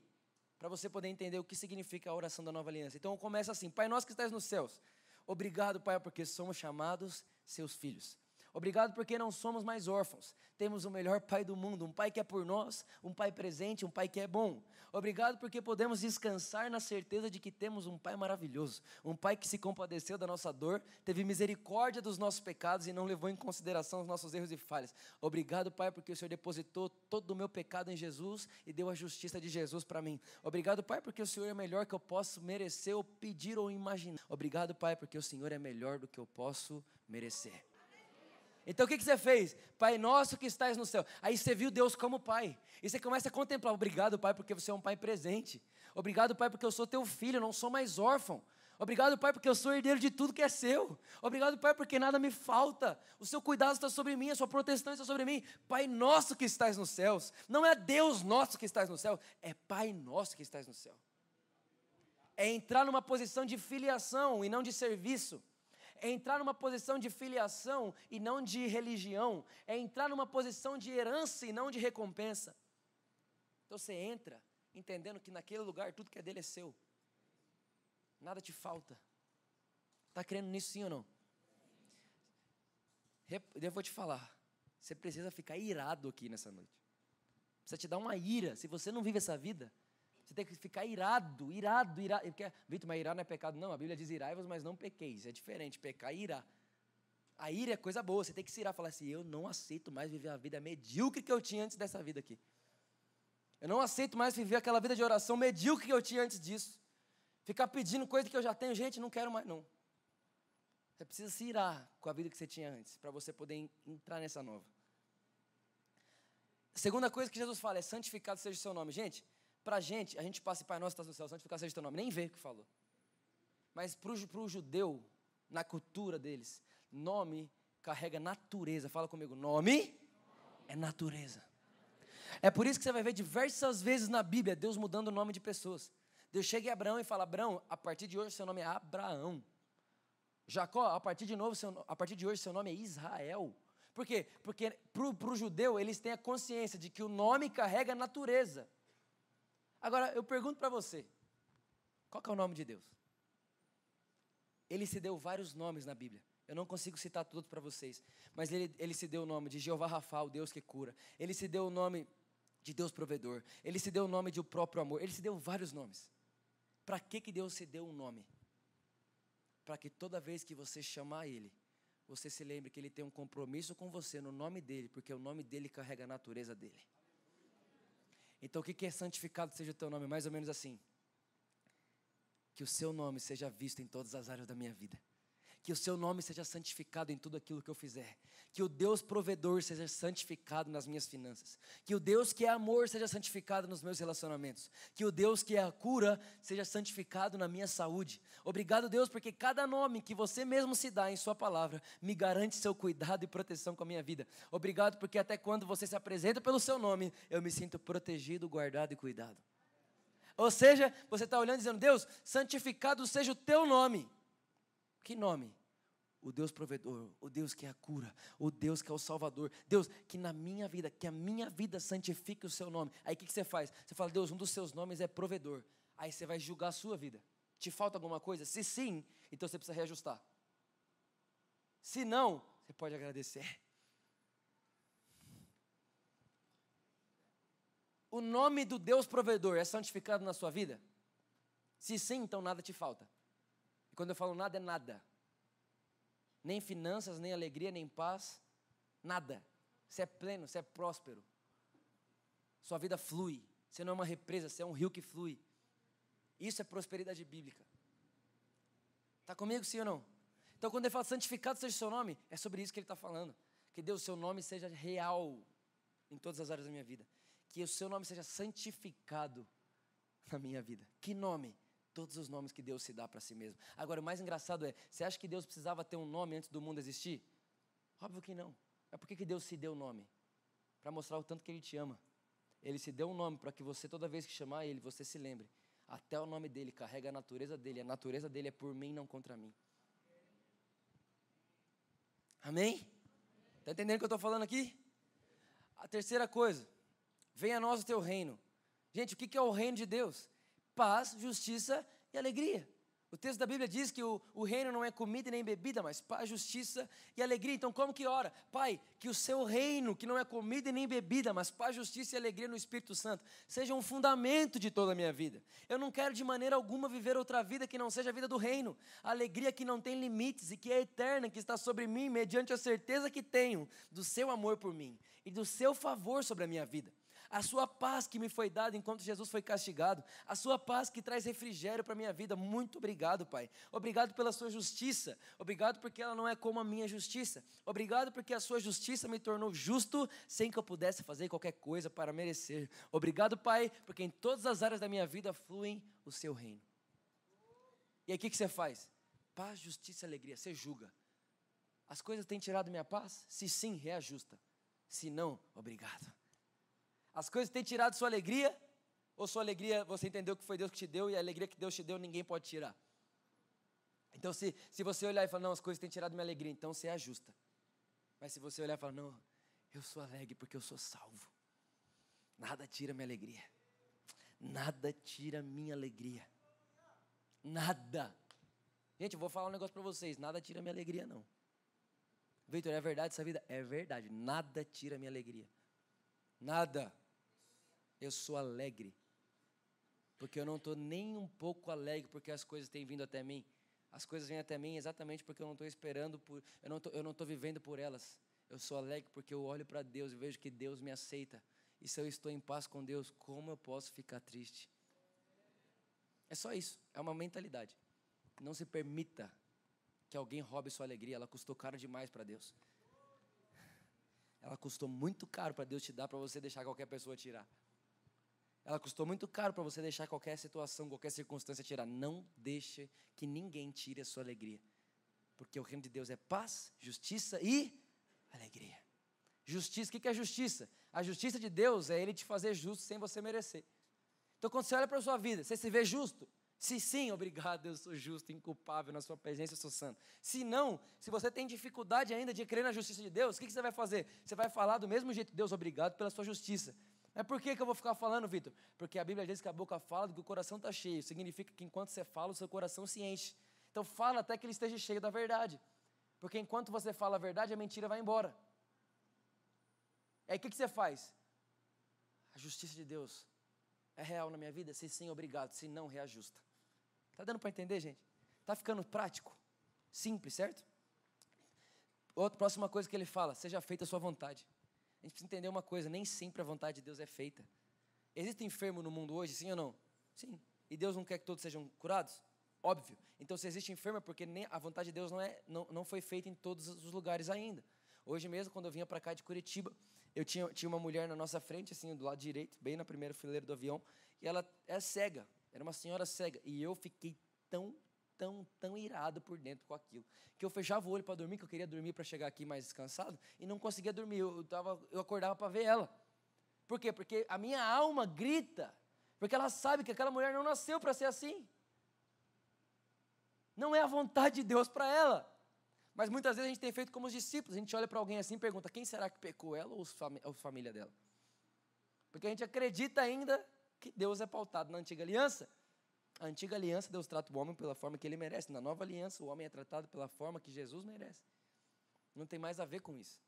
Para você poder entender o que significa a oração da nova aliança. Então começa assim: Pai nosso que estás nos céus. Obrigado, Pai, porque somos chamados seus filhos. Obrigado porque não somos mais órfãos. Temos o melhor pai do mundo, um pai que é por nós, um pai presente, um pai que é bom. Obrigado porque podemos descansar na certeza de que temos um pai maravilhoso, um pai que se compadeceu da nossa dor, teve misericórdia dos nossos pecados e não levou em consideração os nossos erros e falhas. Obrigado, Pai, porque o Senhor depositou todo o meu pecado em Jesus e deu a justiça de Jesus para mim. Obrigado, Pai, porque o Senhor é melhor que eu posso merecer ou pedir ou imaginar. Obrigado, Pai, porque o Senhor é melhor do que eu posso merecer. Então o que, você fez? Pai nosso que estás no céu. Aí você viu Deus como Pai. E você começa a contemplar. Obrigado, Pai, porque você é um Pai presente. Obrigado, Pai, porque eu sou teu filho, não sou mais órfão. Obrigado, Pai, porque eu sou herdeiro de tudo que é seu. Obrigado, Pai, porque nada me falta. O seu cuidado está sobre mim, a sua proteção está sobre mim. Pai nosso que estás nos céus. Não é Deus nosso que estás no céu, é Pai nosso que estás no céu. É entrar numa posição de filiação e não de serviço é entrar numa posição de filiação e não de religião, é entrar numa posição de herança e não de recompensa. Então você entra entendendo que naquele lugar tudo que é dele é seu, nada te falta. Está crendo nisso sim ou não? Eu vou te falar, você precisa ficar irado aqui nessa noite. Precisa te dar uma ira. Se você não vive essa vida, você tem que ficar irado, irado, irado. Porque, Vitor, mas irar não é pecado. Não, a Bíblia diz irai-vos, mas não pequeis. É diferente, pecar e irar. A ira é coisa boa, você tem que se irar. Falar assim, eu não aceito mais viver a vida medíocre que eu tinha antes dessa vida aqui. Eu não aceito mais viver aquela vida de oração medíocre que eu tinha antes disso. Ficar pedindo coisa que eu já tenho. Gente, não quero mais não. Você precisa se irar com a vida que você tinha antes, para você poder entrar nessa nova. A segunda coisa que Jesus fala é santificado seja o seu nome. Gente, para a gente, a gente passa, Pai nosso estás no céu, santificado seja teu nome, nem vê o que falou. Mas para o judeu, na cultura deles, nome carrega natureza. Fala comigo, nome é natureza. É por isso que você vai ver diversas vezes na Bíblia Deus mudando o nome de pessoas. Deus chega em Abraão e fala: Abraão, a partir de hoje seu nome é Abraão. Jacó, a partir de novo, seu, a partir de hoje seu nome é Israel. Por quê? Porque para o judeu eles têm a consciência de que o nome carrega natureza. Agora eu pergunto para você: qual é o nome de Deus? Ele se deu vários nomes na Bíblia. Eu não consigo citar todos para vocês, mas ele, ele se deu o nome de Jeová Rafa, o Deus que cura. Ele se deu o nome de Deus provedor. Ele se deu o nome de o próprio amor. Ele se deu vários nomes. Para que, que Deus se deu um nome? Para que toda vez que você chamar Ele, você se lembre que Ele tem um compromisso com você no nome dEle, porque o nome dEle carrega a natureza dEle. Então o que, é santificado seja o teu nome? Mais ou menos assim. Que o seu nome seja visto em todas as áreas da minha vida que o seu nome seja santificado em tudo aquilo que eu fizer, que o Deus provedor seja santificado nas minhas finanças, que o Deus que é amor seja santificado nos meus relacionamentos, que o Deus que é a cura seja santificado na minha saúde. Obrigado, Deus, porque cada nome que você mesmo se dá em Sua palavra me garante seu cuidado e proteção com a minha vida. Obrigado, porque até quando você se apresenta pelo seu nome, eu me sinto protegido, guardado e cuidado. Ou seja, você está olhando e dizendo: Deus, santificado seja o teu nome. Que nome? O Deus provedor, o Deus que é a cura, o Deus que é o Salvador. Deus, que na minha vida, que a minha vida santifique o seu nome. Aí o que, que você faz? Você fala, Deus, um dos seus nomes é provedor. Aí você vai julgar a sua vida. Te falta alguma coisa? Se sim, então você precisa reajustar. Se não, você pode agradecer. O nome do Deus provedor é santificado na sua vida? Se sim, então nada te falta. Quando eu falo nada, é nada. Nem finanças, nem alegria, nem paz, nada. Você é pleno, você é próspero. Sua vida flui. Você não é uma represa, você é um rio que flui. Isso é prosperidade bíblica. Está comigo, sim ou não? Então, quando ele fala santificado seja o seu nome, é sobre isso que ele está falando. Que Deus, seu nome seja real em todas as áreas da minha vida. Que o seu nome seja santificado na minha vida. Que nome? Todos os nomes que Deus se dá para si mesmo. Agora, o mais engraçado é: você acha que Deus precisava ter um nome antes do mundo existir? Óbvio que não. Mas por que, que Deus se deu o nome? Para mostrar o tanto que Ele te ama. Ele se deu um nome para que você, toda vez que chamar Ele, você se lembre. Até o nome dele carrega a natureza dele. A natureza dele é por mim, não contra mim. Amém? Está entendendo o que eu estou falando aqui? A terceira coisa, venha a nós o teu reino. Gente, o que é o reino de Deus? Paz, justiça e alegria. O texto da Bíblia diz que o, o reino não é comida nem bebida, mas paz, justiça e alegria. Então, como que ora? Pai, que o seu reino, que não é comida nem bebida, mas paz, justiça e alegria no Espírito Santo, seja um fundamento de toda a minha vida. Eu não quero de maneira alguma viver outra vida que não seja a vida do reino. A alegria que não tem limites e que é eterna, que está sobre mim, mediante a certeza que tenho do seu amor por mim e do seu favor sobre a minha vida a sua paz que me foi dada enquanto Jesus foi castigado, a sua paz que traz refrigério para a minha vida. Muito obrigado, Pai. Obrigado pela sua justiça. Obrigado porque ela não é como a minha justiça. Obrigado porque a sua justiça me tornou justo sem que eu pudesse fazer qualquer coisa para merecer. Obrigado, Pai, porque em todas as áreas da minha vida fluem o seu reino. E aí o que, que você faz? Paz, justiça alegria. Você julga. As coisas têm tirado minha paz? Se sim, reajusta. Se não, obrigado. As coisas têm tirado sua alegria? Ou sua alegria, você entendeu que foi Deus que te deu e a alegria que Deus te deu ninguém pode tirar? Então, se, se você olhar e falar, não, as coisas têm tirado minha alegria, então você ajusta. Mas se você olhar e falar, não, eu sou alegre porque eu sou salvo. Nada tira minha alegria. Nada tira minha alegria. Nada. Gente, eu vou falar um negócio para vocês. Nada tira minha alegria, não. Vitor, é verdade essa vida? É verdade. Nada tira minha alegria. Nada. Eu sou alegre. Porque eu não estou nem um pouco alegre porque as coisas têm vindo até mim. As coisas vêm até mim exatamente porque eu não estou esperando por. Eu não estou eu não tô vivendo por elas. Eu sou alegre porque eu olho para Deus e vejo que Deus me aceita. E se eu estou em paz com Deus, como eu posso ficar triste? É só isso. É uma mentalidade. Não se permita que alguém roube sua alegria. Ela custou caro demais para Deus. Ela custou muito caro para Deus te dar para você deixar qualquer pessoa tirar. Ela custou muito caro para você deixar qualquer situação, qualquer circunstância tirar. Não deixe que ninguém tire a sua alegria. Porque o reino de Deus é paz, justiça e alegria. Justiça, o que é justiça? A justiça de Deus é Ele te fazer justo sem você merecer. Então, quando você olha para a sua vida, você se vê justo? Se sim, obrigado, eu sou justo, inculpável, na sua presença eu sou santo. Se não, se você tem dificuldade ainda de crer na justiça de Deus, o que você vai fazer? Você vai falar do mesmo jeito, Deus, obrigado pela sua justiça. Mas por que, que eu vou ficar falando, Vitor? Porque a Bíblia diz que a boca fala do que o coração está cheio. Significa que enquanto você fala, o seu coração se enche. Então fala até que ele esteja cheio da verdade. Porque enquanto você fala a verdade, a mentira vai embora. Aí o que, que você faz? A justiça de Deus é real na minha vida? Se sim, obrigado. Se não, reajusta. Está dando para entender, gente? Está ficando prático? Simples, certo? Outra próxima coisa que ele fala: seja feita a sua vontade. A gente precisa entender uma coisa: nem sempre a vontade de Deus é feita. Existe enfermo no mundo hoje, sim ou não? Sim. E Deus não quer que todos sejam curados? Óbvio. Então, se existe enfermo, é porque nem a vontade de Deus não, é, não, não foi feita em todos os lugares ainda. Hoje mesmo, quando eu vinha para cá de Curitiba, eu tinha, tinha uma mulher na nossa frente, assim, do lado direito, bem na primeira fileira do avião, e ela é cega, era uma senhora cega, e eu fiquei tão, tão, tão irado por dentro com aquilo, que eu fechava o olho para dormir, que eu queria dormir para chegar aqui mais descansado, e não conseguia dormir, eu, tava, eu acordava para ver ela. Por quê? Porque a minha alma grita, porque ela sabe que aquela mulher não nasceu para ser assim. Não é a vontade de Deus para ela. Mas muitas vezes a gente tem feito como os discípulos, a gente olha para alguém assim e pergunta: quem será que pecou, ela ou a família dela? Porque a gente acredita ainda que Deus é pautado na antiga aliança. A antiga aliança, Deus trata o homem pela forma que ele merece. Na nova aliança, o homem é tratado pela forma que Jesus merece. Não tem mais a ver com isso.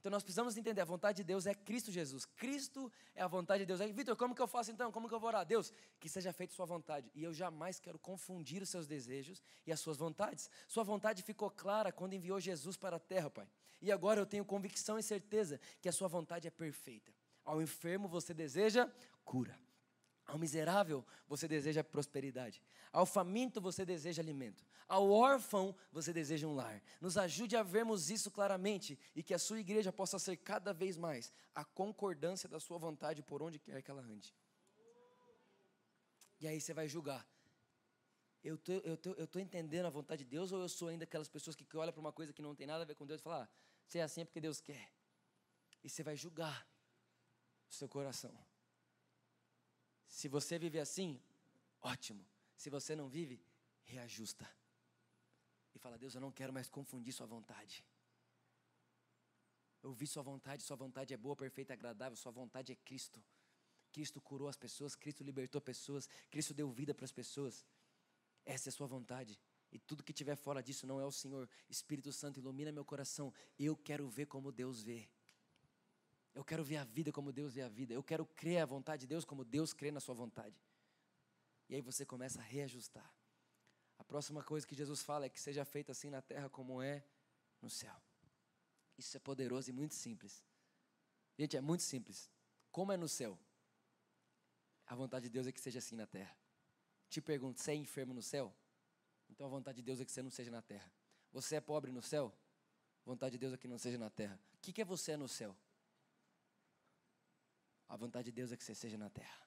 Então nós precisamos entender, a vontade de Deus é Cristo Jesus. Cristo é a vontade de Deus. Aí, Vitor, como que eu faço então? Como que eu vou orar? Deus, que seja feita sua vontade. E eu jamais quero confundir os seus desejos e as suas vontades. Sua vontade ficou clara quando enviou Jesus para a terra, Pai. E agora eu tenho convicção e certeza que a sua vontade é perfeita. Ao enfermo você deseja cura. Ao miserável você deseja prosperidade. Ao faminto você deseja alimento. Ao órfão você deseja um lar. Nos ajude a vermos isso claramente e que a sua igreja possa ser cada vez mais a concordância da sua vontade por onde quer que ela ande. E aí você vai julgar. Eu tô, eu, tô, eu tô entendendo a vontade de Deus ou eu sou ainda aquelas pessoas que, que olham para uma coisa que não tem nada a ver com Deus e falam, ah, você é assim é porque Deus quer. E você vai julgar o seu coração. Se você vive assim, ótimo. Se você não vive, reajusta. E fala, Deus, eu não quero mais confundir Sua vontade. Eu vi Sua vontade, Sua vontade é boa, perfeita, agradável, Sua vontade é Cristo. Cristo curou as pessoas, Cristo libertou pessoas, Cristo deu vida para as pessoas. Essa é a Sua vontade. E tudo que tiver fora disso não é o Senhor. Espírito Santo, ilumina meu coração. Eu quero ver como Deus vê. Eu quero ver a vida como Deus vê a vida. Eu quero crer a vontade de Deus como Deus crê na sua vontade. E aí você começa a reajustar. A próxima coisa que Jesus fala é que seja feita assim na terra como é no céu. Isso é poderoso e muito simples. Gente, é muito simples. Como é no céu? A vontade de Deus é que seja assim na terra. Te pergunto, você é enfermo no céu? Então a vontade de Deus é que você não seja na terra. Você é pobre no céu? Vontade de Deus é que não seja na terra. O que, que é você no céu? A vontade de Deus é que você seja na terra.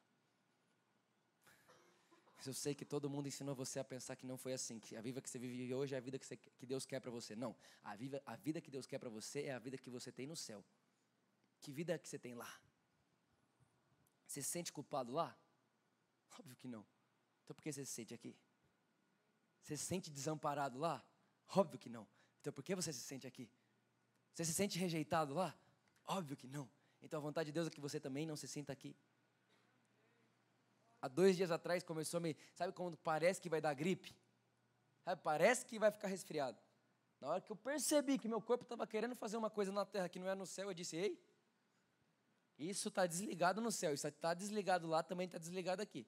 Mas eu sei que todo mundo ensinou você a pensar que não foi assim, que a vida que você vive hoje é a vida que, você, que Deus quer para você. Não, a vida, a vida que Deus quer para você é a vida que você tem no céu. Que vida que você tem lá? Você se sente culpado lá? Óbvio que não. Então por que você se sente aqui? Você se sente desamparado lá? Óbvio que não. Então por que você se sente aqui? Você se sente rejeitado lá? Óbvio que não. Então a vontade de Deus é que você também não se sinta aqui. Há dois dias atrás começou a me. Sabe quando parece que vai dar gripe? Sabe, parece que vai ficar resfriado. Na hora que eu percebi que meu corpo estava querendo fazer uma coisa na terra que não é no céu, eu disse: Ei, isso está desligado no céu, isso está desligado lá, também está desligado aqui.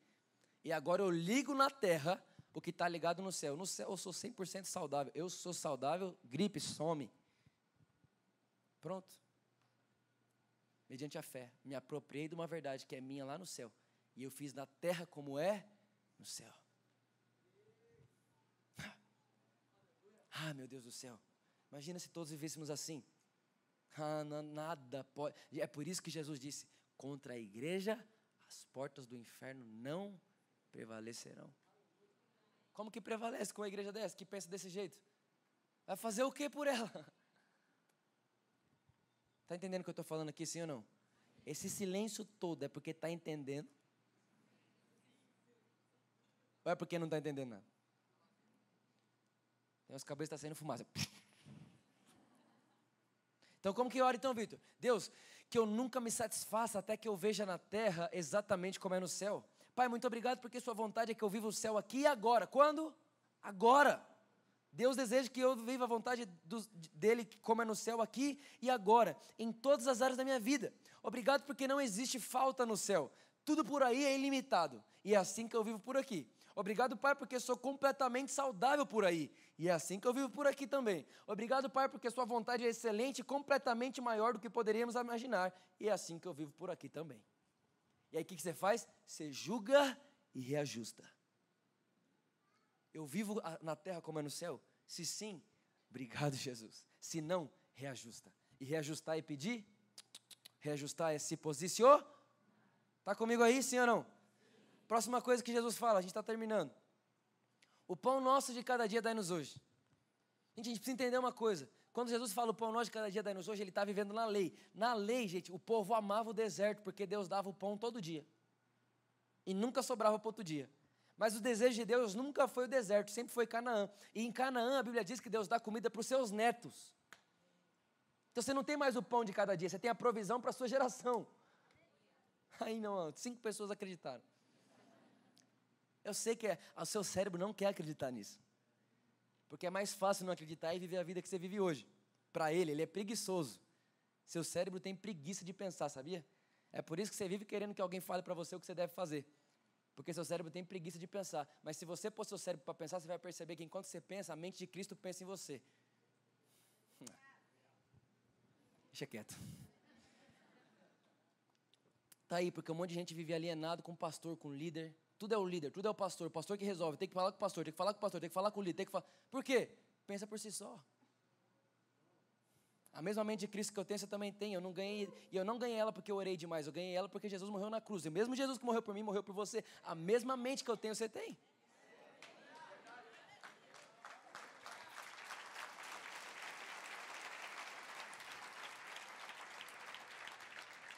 E agora eu ligo na terra o que está ligado no céu. No céu eu sou 100% saudável. Eu sou saudável, gripe some. Pronto mediante a fé, me apropriei de uma verdade que é minha lá no céu. E eu fiz na terra como é no céu. Ah, meu Deus do céu. Imagina se todos vivêssemos assim. Ah, nada pode. É por isso que Jesus disse: contra a igreja, as portas do inferno não prevalecerão. Como que prevalece com a igreja dessa, que pensa desse jeito? Vai fazer o que por ela? Está entendendo o que eu estou falando aqui, sim ou não? Esse silêncio todo é porque está entendendo? Ou é porque não está entendendo nada? Tem os cabelos está saindo fumaça. Então, como que ora então, Vitor? Deus, que eu nunca me satisfaça até que eu veja na terra exatamente como é no céu. Pai, muito obrigado porque Sua vontade é que eu viva o céu aqui e agora. Quando? Agora. Deus deseja que eu viva a vontade do, dele como é no céu aqui e agora, em todas as áreas da minha vida. Obrigado porque não existe falta no céu. Tudo por aí é ilimitado. E é assim que eu vivo por aqui. Obrigado, Pai, porque sou completamente saudável por aí. E é assim que eu vivo por aqui também. Obrigado, Pai, porque Sua vontade é excelente completamente maior do que poderíamos imaginar. E é assim que eu vivo por aqui também. E aí o que você faz? Você julga e reajusta. Eu vivo na terra como é no céu? Se sim, obrigado, Jesus. Se não, reajusta. E reajustar é pedir? Reajustar é se posicionar? Está comigo aí, sim ou não? Próxima coisa que Jesus fala, a gente está terminando. O pão nosso de cada dia dai-nos hoje. Gente, a gente precisa entender uma coisa. Quando Jesus fala o pão nosso de cada dia dai-nos hoje, ele está vivendo na lei. Na lei, gente, o povo amava o deserto porque Deus dava o pão todo dia. E nunca sobrava para outro dia. Mas o desejo de Deus nunca foi o deserto, sempre foi Canaã. E em Canaã a Bíblia diz que Deus dá comida para os seus netos. Então você não tem mais o pão de cada dia, você tem a provisão para a sua geração. Aí não, cinco pessoas acreditaram. Eu sei que é, o seu cérebro não quer acreditar nisso. Porque é mais fácil não acreditar e viver a vida que você vive hoje. Para ele, ele é preguiçoso. Seu cérebro tem preguiça de pensar, sabia? É por isso que você vive querendo que alguém fale para você o que você deve fazer. Porque seu cérebro tem preguiça de pensar. Mas se você pôr seu cérebro para pensar, você vai perceber que enquanto você pensa, a mente de Cristo pensa em você. Deixa quieto. Tá aí, porque um monte de gente vive alienado com o pastor, com o líder, tudo é o líder, tudo é o pastor, o pastor que resolve. Tem que falar com o pastor, tem que falar com o pastor, tem que falar com o líder, tem que falar. Por quê? Pensa por si só. A mesma mente de Cristo que eu tenho, você também tem. Eu não ganhei, e eu não ganhei ela porque eu orei demais, eu ganhei ela porque Jesus morreu na cruz. E o mesmo Jesus que morreu por mim, morreu por você. A mesma mente que eu tenho, você tem.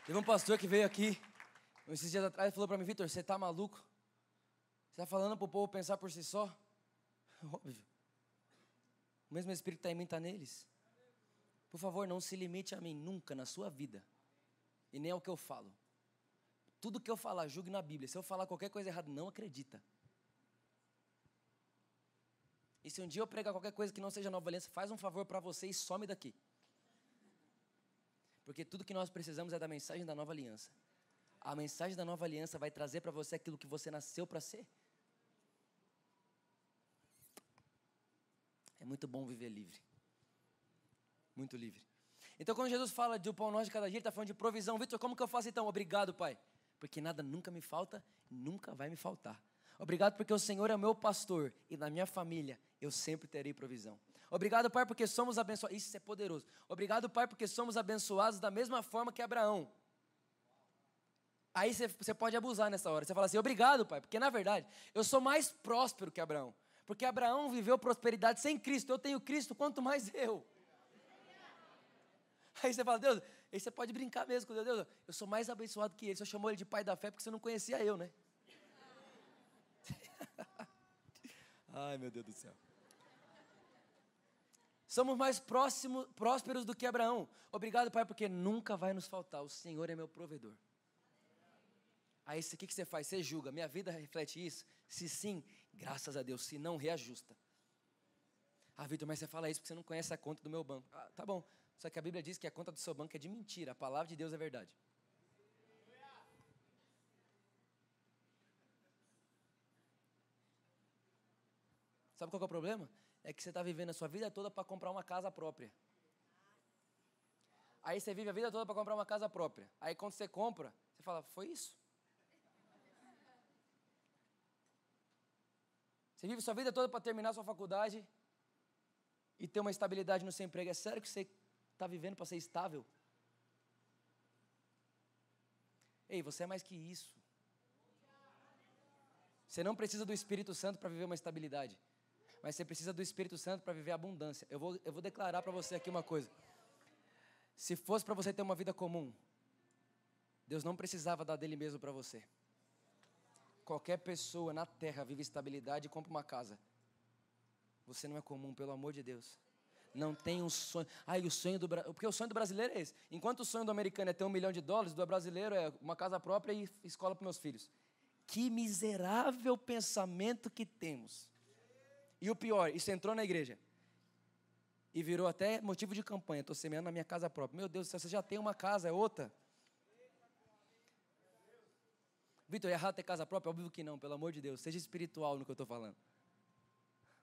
Teve um pastor que veio aqui, esses dias atrás, e falou para mim, Vitor, você está maluco? Você está falando para o povo pensar por si só? Óbvio. O mesmo Espírito que está em mim está neles. Por favor, não se limite a mim nunca na sua vida. E nem ao que eu falo. Tudo que eu falar, julgue na Bíblia. Se eu falar qualquer coisa errada, não acredita. E se um dia eu pregar qualquer coisa que não seja nova aliança, faz um favor para você e some daqui. Porque tudo que nós precisamos é da mensagem da nova aliança. A mensagem da nova aliança vai trazer para você aquilo que você nasceu para ser. É muito bom viver livre. Muito livre. Então, quando Jesus fala de o pão nosso de cada dia, ele está falando de provisão. Vitor, como que eu faço então? Obrigado, Pai. Porque nada nunca me falta, nunca vai me faltar. Obrigado porque o Senhor é o meu pastor e na minha família eu sempre terei provisão. Obrigado, Pai, porque somos abençoados. Isso é poderoso. Obrigado, Pai, porque somos abençoados da mesma forma que Abraão. Aí você pode abusar nessa hora. Você fala assim: obrigado, Pai, porque na verdade eu sou mais próspero que Abraão. Porque Abraão viveu prosperidade sem Cristo. Eu tenho Cristo, quanto mais eu. Aí você fala, Deus, aí você pode brincar mesmo com Deus. Deus, eu sou mais abençoado que ele. Você chamou ele de pai da fé porque você não conhecia eu, né? Ai, meu Deus do céu. Somos mais próximos, prósperos do que Abraão. Obrigado, Pai, porque nunca vai nos faltar. O Senhor é meu provedor. Aí o que, que você faz? Você julga. Minha vida reflete isso? Se sim, Graças a Deus, se não, reajusta. Ah, Vitor, mas você fala isso porque você não conhece a conta do meu banco. Ah, tá bom. Só que a Bíblia diz que a conta do seu banco é de mentira. A palavra de Deus é verdade. Sabe qual é o problema? É que você está vivendo a sua vida toda para comprar uma casa própria. Aí você vive a vida toda para comprar uma casa própria. Aí quando você compra, você fala, foi isso? Você vive sua vida toda para terminar sua faculdade e ter uma estabilidade no seu emprego. É sério que você está vivendo para ser estável? Ei, você é mais que isso. Você não precisa do Espírito Santo para viver uma estabilidade. Mas você precisa do Espírito Santo para viver abundância. Eu vou, eu vou declarar para você aqui uma coisa. Se fosse para você ter uma vida comum, Deus não precisava dar dele mesmo para você. Qualquer pessoa na terra vive estabilidade e compra uma casa. Você não é comum, pelo amor de Deus. Não tem um sonho. Ai, o sonho do Porque o sonho do brasileiro é esse. Enquanto o sonho do americano é ter um milhão de dólares, do brasileiro é uma casa própria e escola para meus filhos. Que miserável pensamento que temos. E o pior, isso entrou na igreja. E virou até motivo de campanha. Estou semeando na minha casa própria. Meu Deus, você já tem uma casa, é outra. Vitor, é errado ter casa própria? Óbvio que não, pelo amor de Deus. Seja espiritual no que eu estou falando.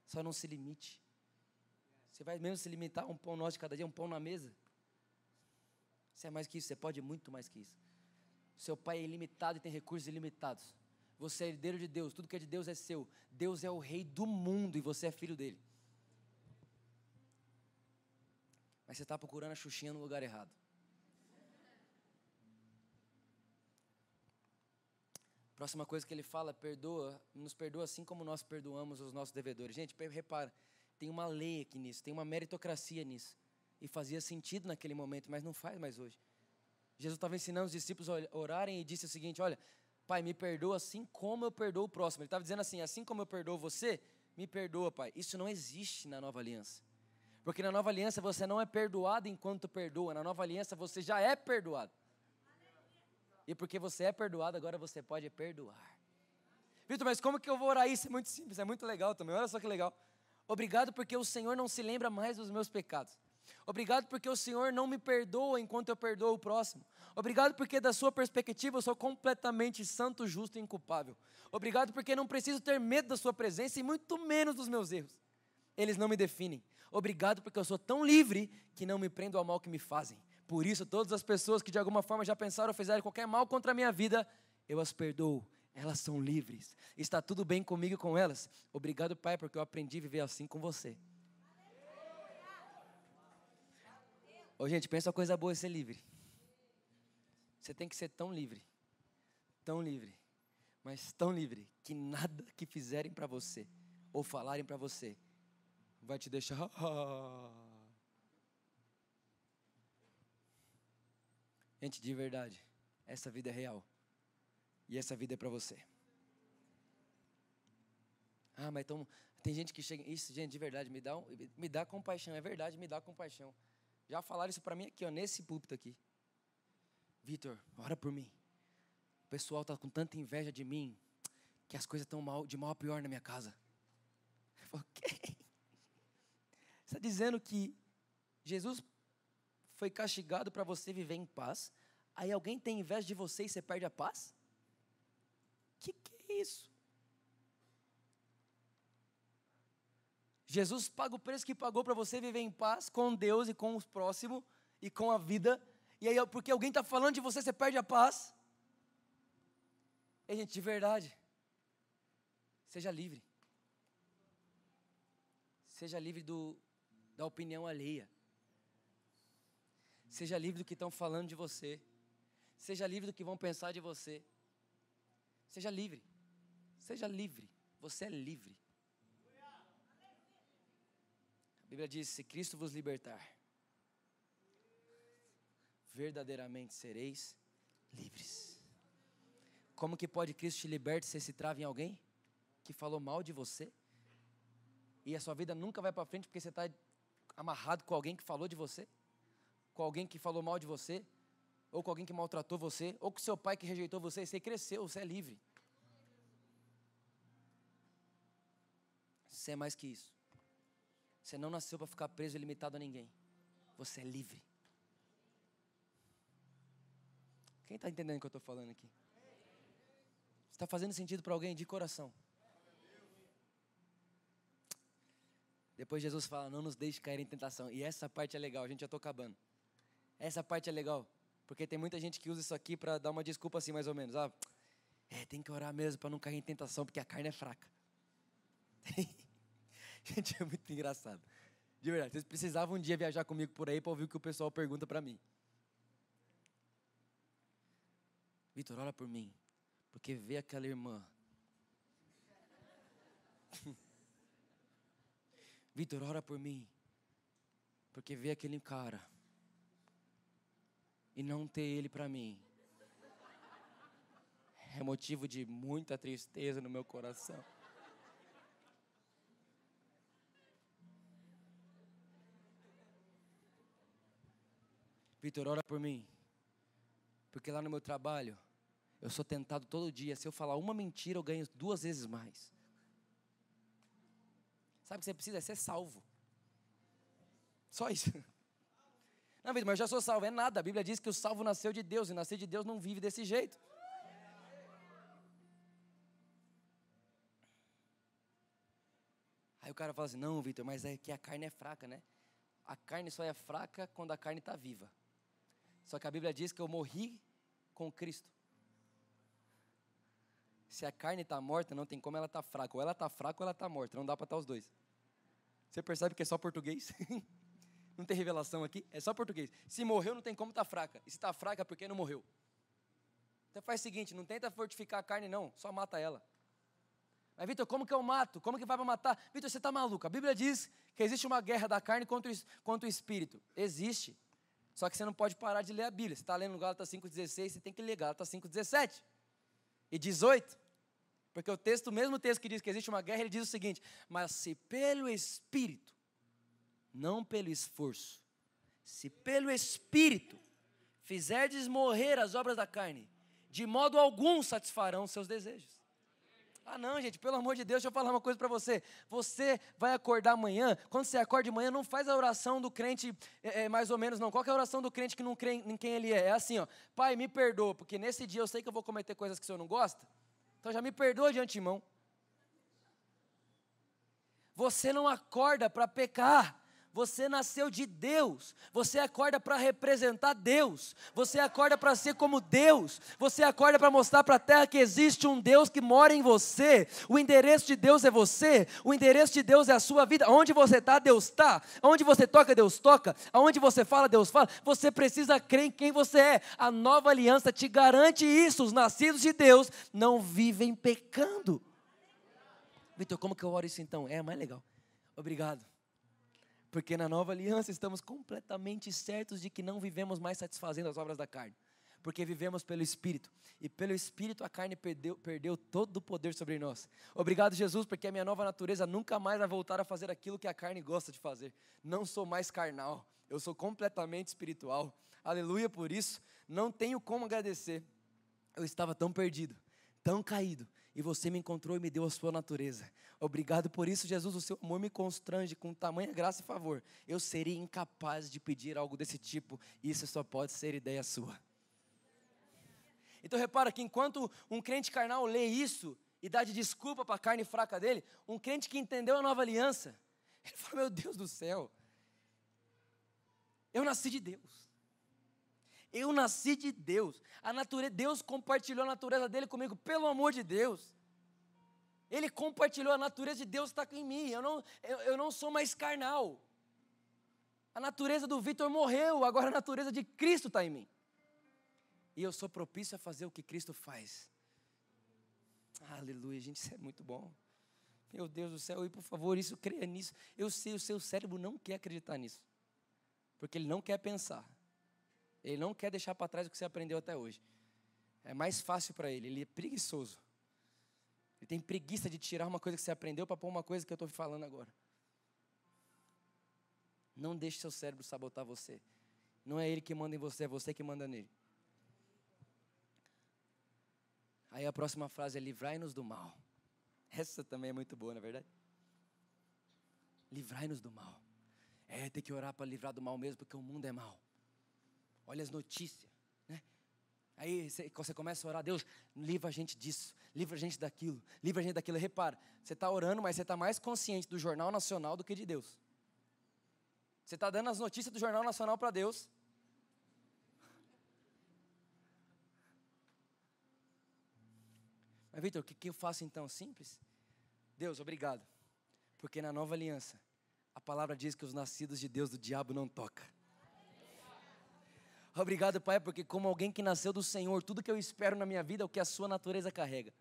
Só não se limite. Você vai mesmo se limitar a um pão nosso de cada dia, um pão na mesa? Você é mais que isso, você pode muito mais que isso. Seu pai é ilimitado e tem recursos ilimitados. Você é herdeiro de Deus, tudo que é de Deus é seu. Deus é o rei do mundo e você é filho dele. Mas você está procurando a Xuxinha no lugar errado. Próxima coisa que ele fala, perdoa, nos perdoa assim como nós perdoamos os nossos devedores. Gente, repara, tem uma lei aqui nisso, tem uma meritocracia nisso. E fazia sentido naquele momento, mas não faz mais hoje. Jesus estava ensinando os discípulos a orarem e disse o seguinte: Olha, Pai, me perdoa assim como eu perdoo o próximo. Ele estava dizendo assim: Assim como eu perdoo você, me perdoa, Pai. Isso não existe na nova aliança. Porque na nova aliança você não é perdoado enquanto perdoa, na nova aliança você já é perdoado. E porque você é perdoado, agora você pode perdoar. Vitor, mas como que eu vou orar isso? É muito simples, é muito legal também. Olha só que legal. Obrigado porque o Senhor não se lembra mais dos meus pecados. Obrigado porque o Senhor não me perdoa enquanto eu perdoo o próximo. Obrigado porque, da sua perspectiva, eu sou completamente santo, justo e inculpável. Obrigado porque não preciso ter medo da sua presença e muito menos dos meus erros. Eles não me definem. Obrigado porque eu sou tão livre que não me prendo ao mal que me fazem. Por isso, todas as pessoas que de alguma forma já pensaram ou fizeram qualquer mal contra a minha vida, eu as perdoo. Elas são livres. Está tudo bem comigo e com elas. Obrigado, Pai, porque eu aprendi a viver assim com você. Ô, gente, pensa uma coisa boa ser livre. Você tem que ser tão livre, tão livre, mas tão livre que nada que fizerem para você ou falarem para você vai te deixar. Gente, de verdade, essa vida é real. E essa vida é para você. Ah, mas então, tem gente que chega. Isso, gente, de verdade, me dá, me dá compaixão. É verdade, me dá compaixão. Já falaram isso para mim aqui, ó, nesse púlpito aqui. Vitor, ora por mim. O pessoal está com tanta inveja de mim que as coisas estão mal, de mal a pior na minha casa. Eu falo, está dizendo que Jesus foi castigado para você viver em paz, aí alguém tem inveja de você e você perde a paz? Que que é isso? Jesus paga o preço que pagou para você viver em paz com Deus e com o próximo e com a vida. E aí, porque alguém está falando de você, você perde a paz. É gente, de verdade. Seja livre. Seja livre do, da opinião alheia. Seja livre do que estão falando de você. Seja livre do que vão pensar de você. Seja livre. Seja livre. Você é livre. A Bíblia diz: se Cristo vos libertar, verdadeiramente sereis livres. Como que pode Cristo te libertar se se trava em alguém que falou mal de você? E a sua vida nunca vai para frente porque você está amarrado com alguém que falou de você? com alguém que falou mal de você, ou com alguém que maltratou você, ou com seu pai que rejeitou você, você cresceu, você é livre. Você é mais que isso. Você não nasceu para ficar preso e limitado a ninguém. Você é livre. Quem está entendendo o que eu estou falando aqui? Está fazendo sentido para alguém de coração? Depois Jesus fala: Não nos deixe cair em tentação. E essa parte é legal, a gente já está acabando. Essa parte é legal, porque tem muita gente que usa isso aqui para dar uma desculpa assim, mais ou menos. Ah, é, tem que orar mesmo para não cair em tentação, porque a carne é fraca. gente, é muito engraçado. De verdade, vocês precisavam um dia viajar comigo por aí para ouvir o que o pessoal pergunta para mim. Vitor, ora por mim, porque vê aquela irmã. Vitor, ora por mim. Porque ver aquele cara e não ter ele para mim é motivo de muita tristeza no meu coração. Vitor, ora por mim. Porque lá no meu trabalho, eu sou tentado todo dia. Se eu falar uma mentira, eu ganho duas vezes mais. Sabe o que você precisa? É ser salvo. Só isso. Não, mas eu já sou salvo. É nada. A Bíblia diz que o salvo nasceu de Deus. E nascer de Deus não vive desse jeito. Aí o cara fala assim: Não, Vitor, mas é que a carne é fraca, né? A carne só é fraca quando a carne está viva. Só que a Bíblia diz que eu morri com Cristo. Se a carne está morta, não tem como ela estar tá fraca. Ou ela está fraca ou ela está morta. Não dá para estar tá os dois. Você percebe que é só português? não tem revelação aqui? É só português. Se morreu, não tem como estar tá fraca. E se está fraca, é porque não morreu. Então faz o seguinte: não tenta fortificar a carne, não. Só mata ela. Mas, Vitor, como que eu mato? Como que vai para matar? Vitor, você está maluco. A Bíblia diz que existe uma guerra da carne contra o, contra o espírito. Existe. Só que você não pode parar de ler a Bíblia. Você está lendo Gálatas 5,16, você tem que ler Gálatas 5,17 e 18. Porque o texto, o mesmo texto que diz que existe uma guerra, ele diz o seguinte: Mas se pelo Espírito, não pelo esforço, se pelo Espírito fizerdes morrer as obras da carne, de modo algum satisfarão seus desejos. Ah, não, gente, pelo amor de Deus, deixa eu falar uma coisa para você. Você vai acordar amanhã, quando você acorda de manhã, não faz a oração do crente é, é, mais ou menos, não. Qual é a oração do crente que não crê em quem ele é? É assim, ó. Pai, me perdoa, porque nesse dia eu sei que eu vou cometer coisas que o senhor não gosta. Então já me perdoa de antemão. Você não acorda para pecar. Você nasceu de Deus. Você acorda para representar Deus. Você acorda para ser como Deus. Você acorda para mostrar para a terra que existe um Deus que mora em você. O endereço de Deus é você. O endereço de Deus é a sua vida. Onde você está, Deus está. Onde você toca, Deus toca. Aonde você fala, Deus fala. Você precisa crer em quem você é. A nova aliança te garante isso. Os nascidos de Deus não vivem pecando. Vitor, como que eu oro isso então? É mais legal. Obrigado. Porque na nova aliança estamos completamente certos de que não vivemos mais satisfazendo as obras da carne. Porque vivemos pelo Espírito. E pelo Espírito a carne perdeu, perdeu todo o poder sobre nós. Obrigado, Jesus, porque a minha nova natureza nunca mais vai voltar a fazer aquilo que a carne gosta de fazer. Não sou mais carnal. Eu sou completamente espiritual. Aleluia por isso. Não tenho como agradecer. Eu estava tão perdido, tão caído, e você me encontrou e me deu a sua natureza. Obrigado por isso, Jesus. O seu amor me constrange com tamanha graça e favor. Eu seria incapaz de pedir algo desse tipo. Isso só pode ser ideia sua. Então repara que enquanto um crente carnal lê isso e dá de desculpa para a carne fraca dele, um crente que entendeu a nova aliança, ele fala: Meu Deus do céu, eu nasci de Deus. Eu nasci de Deus. A natureza, Deus compartilhou a natureza dele comigo, pelo amor de Deus. Ele compartilhou a natureza de Deus está em mim. Eu não, eu, eu não sou mais carnal. A natureza do Vitor morreu, agora a natureza de Cristo está em mim. E eu sou propício a fazer o que Cristo faz. Aleluia, gente, isso é muito bom. Meu Deus do céu, e por favor, isso creia nisso. Eu sei, o seu cérebro não quer acreditar nisso. Porque ele não quer pensar. Ele não quer deixar para trás o que você aprendeu até hoje. É mais fácil para ele, ele é preguiçoso. Ele tem preguiça de tirar uma coisa que você aprendeu para pôr uma coisa que eu estou falando agora. Não deixe seu cérebro sabotar você. Não é ele que manda em você, é você que manda nele. Aí a próxima frase é: livrai-nos do mal. Essa também é muito boa, na é verdade? Livrai-nos do mal. É, tem que orar para livrar do mal mesmo, porque o mundo é mal olha as notícias, né? Aí você começa a orar, Deus, livra a gente disso, livra a gente daquilo, livra a gente daquilo. Repara, você está orando, mas você está mais consciente do Jornal Nacional do que de Deus. Você está dando as notícias do Jornal Nacional para Deus. Mas, Vitor, o que, que eu faço então? Simples. Deus, obrigado. Porque na nova aliança, a palavra diz que os nascidos de Deus do diabo não toca. Obrigado, Pai, porque como alguém que nasceu do Senhor, tudo que eu espero na minha vida é o que a sua natureza carrega.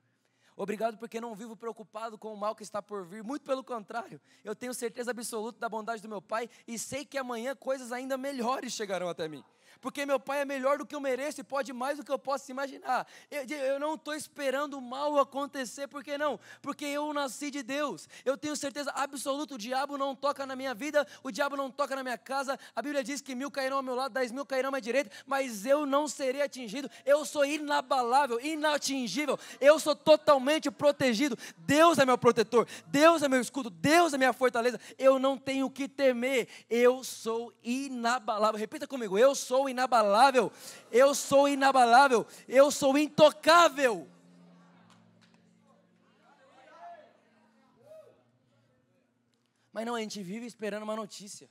Obrigado porque não vivo preocupado com o mal que está por vir, muito pelo contrário, eu tenho certeza absoluta da bondade do meu Pai e sei que amanhã coisas ainda melhores chegarão até mim porque meu pai é melhor do que eu mereço e pode mais do que eu posso imaginar. Eu, eu não estou esperando o mal acontecer, por que não? Porque eu nasci de Deus. Eu tenho certeza absoluta: o diabo não toca na minha vida, o diabo não toca na minha casa. A Bíblia diz que mil cairão ao meu lado, dez mil cairão à minha direita, mas eu não serei atingido. Eu sou inabalável, inatingível. Eu sou totalmente protegido. Deus é meu protetor, Deus é meu escudo, Deus é minha fortaleza. Eu não tenho que temer. Eu sou inabalável. Repita comigo: eu sou inabalável, eu sou inabalável, eu sou intocável. Mas não, a gente vive esperando uma notícia.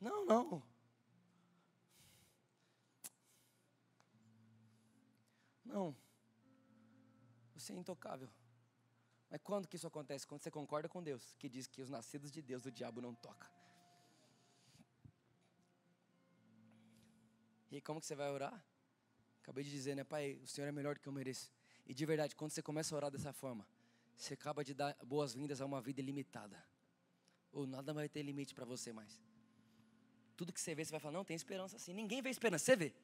Não, não. Não. Você é intocável. Mas quando que isso acontece? Quando você concorda com Deus, que diz que os nascidos de Deus, o diabo não toca. E como que você vai orar? Acabei de dizer, né, Pai, o Senhor é melhor do que eu mereço. E de verdade, quando você começa a orar dessa forma, você acaba de dar boas-vindas a uma vida ilimitada. Ou nada vai ter limite para você mais. Tudo que você vê, você vai falar, não, tem esperança assim. Ninguém vê esperança, você vê.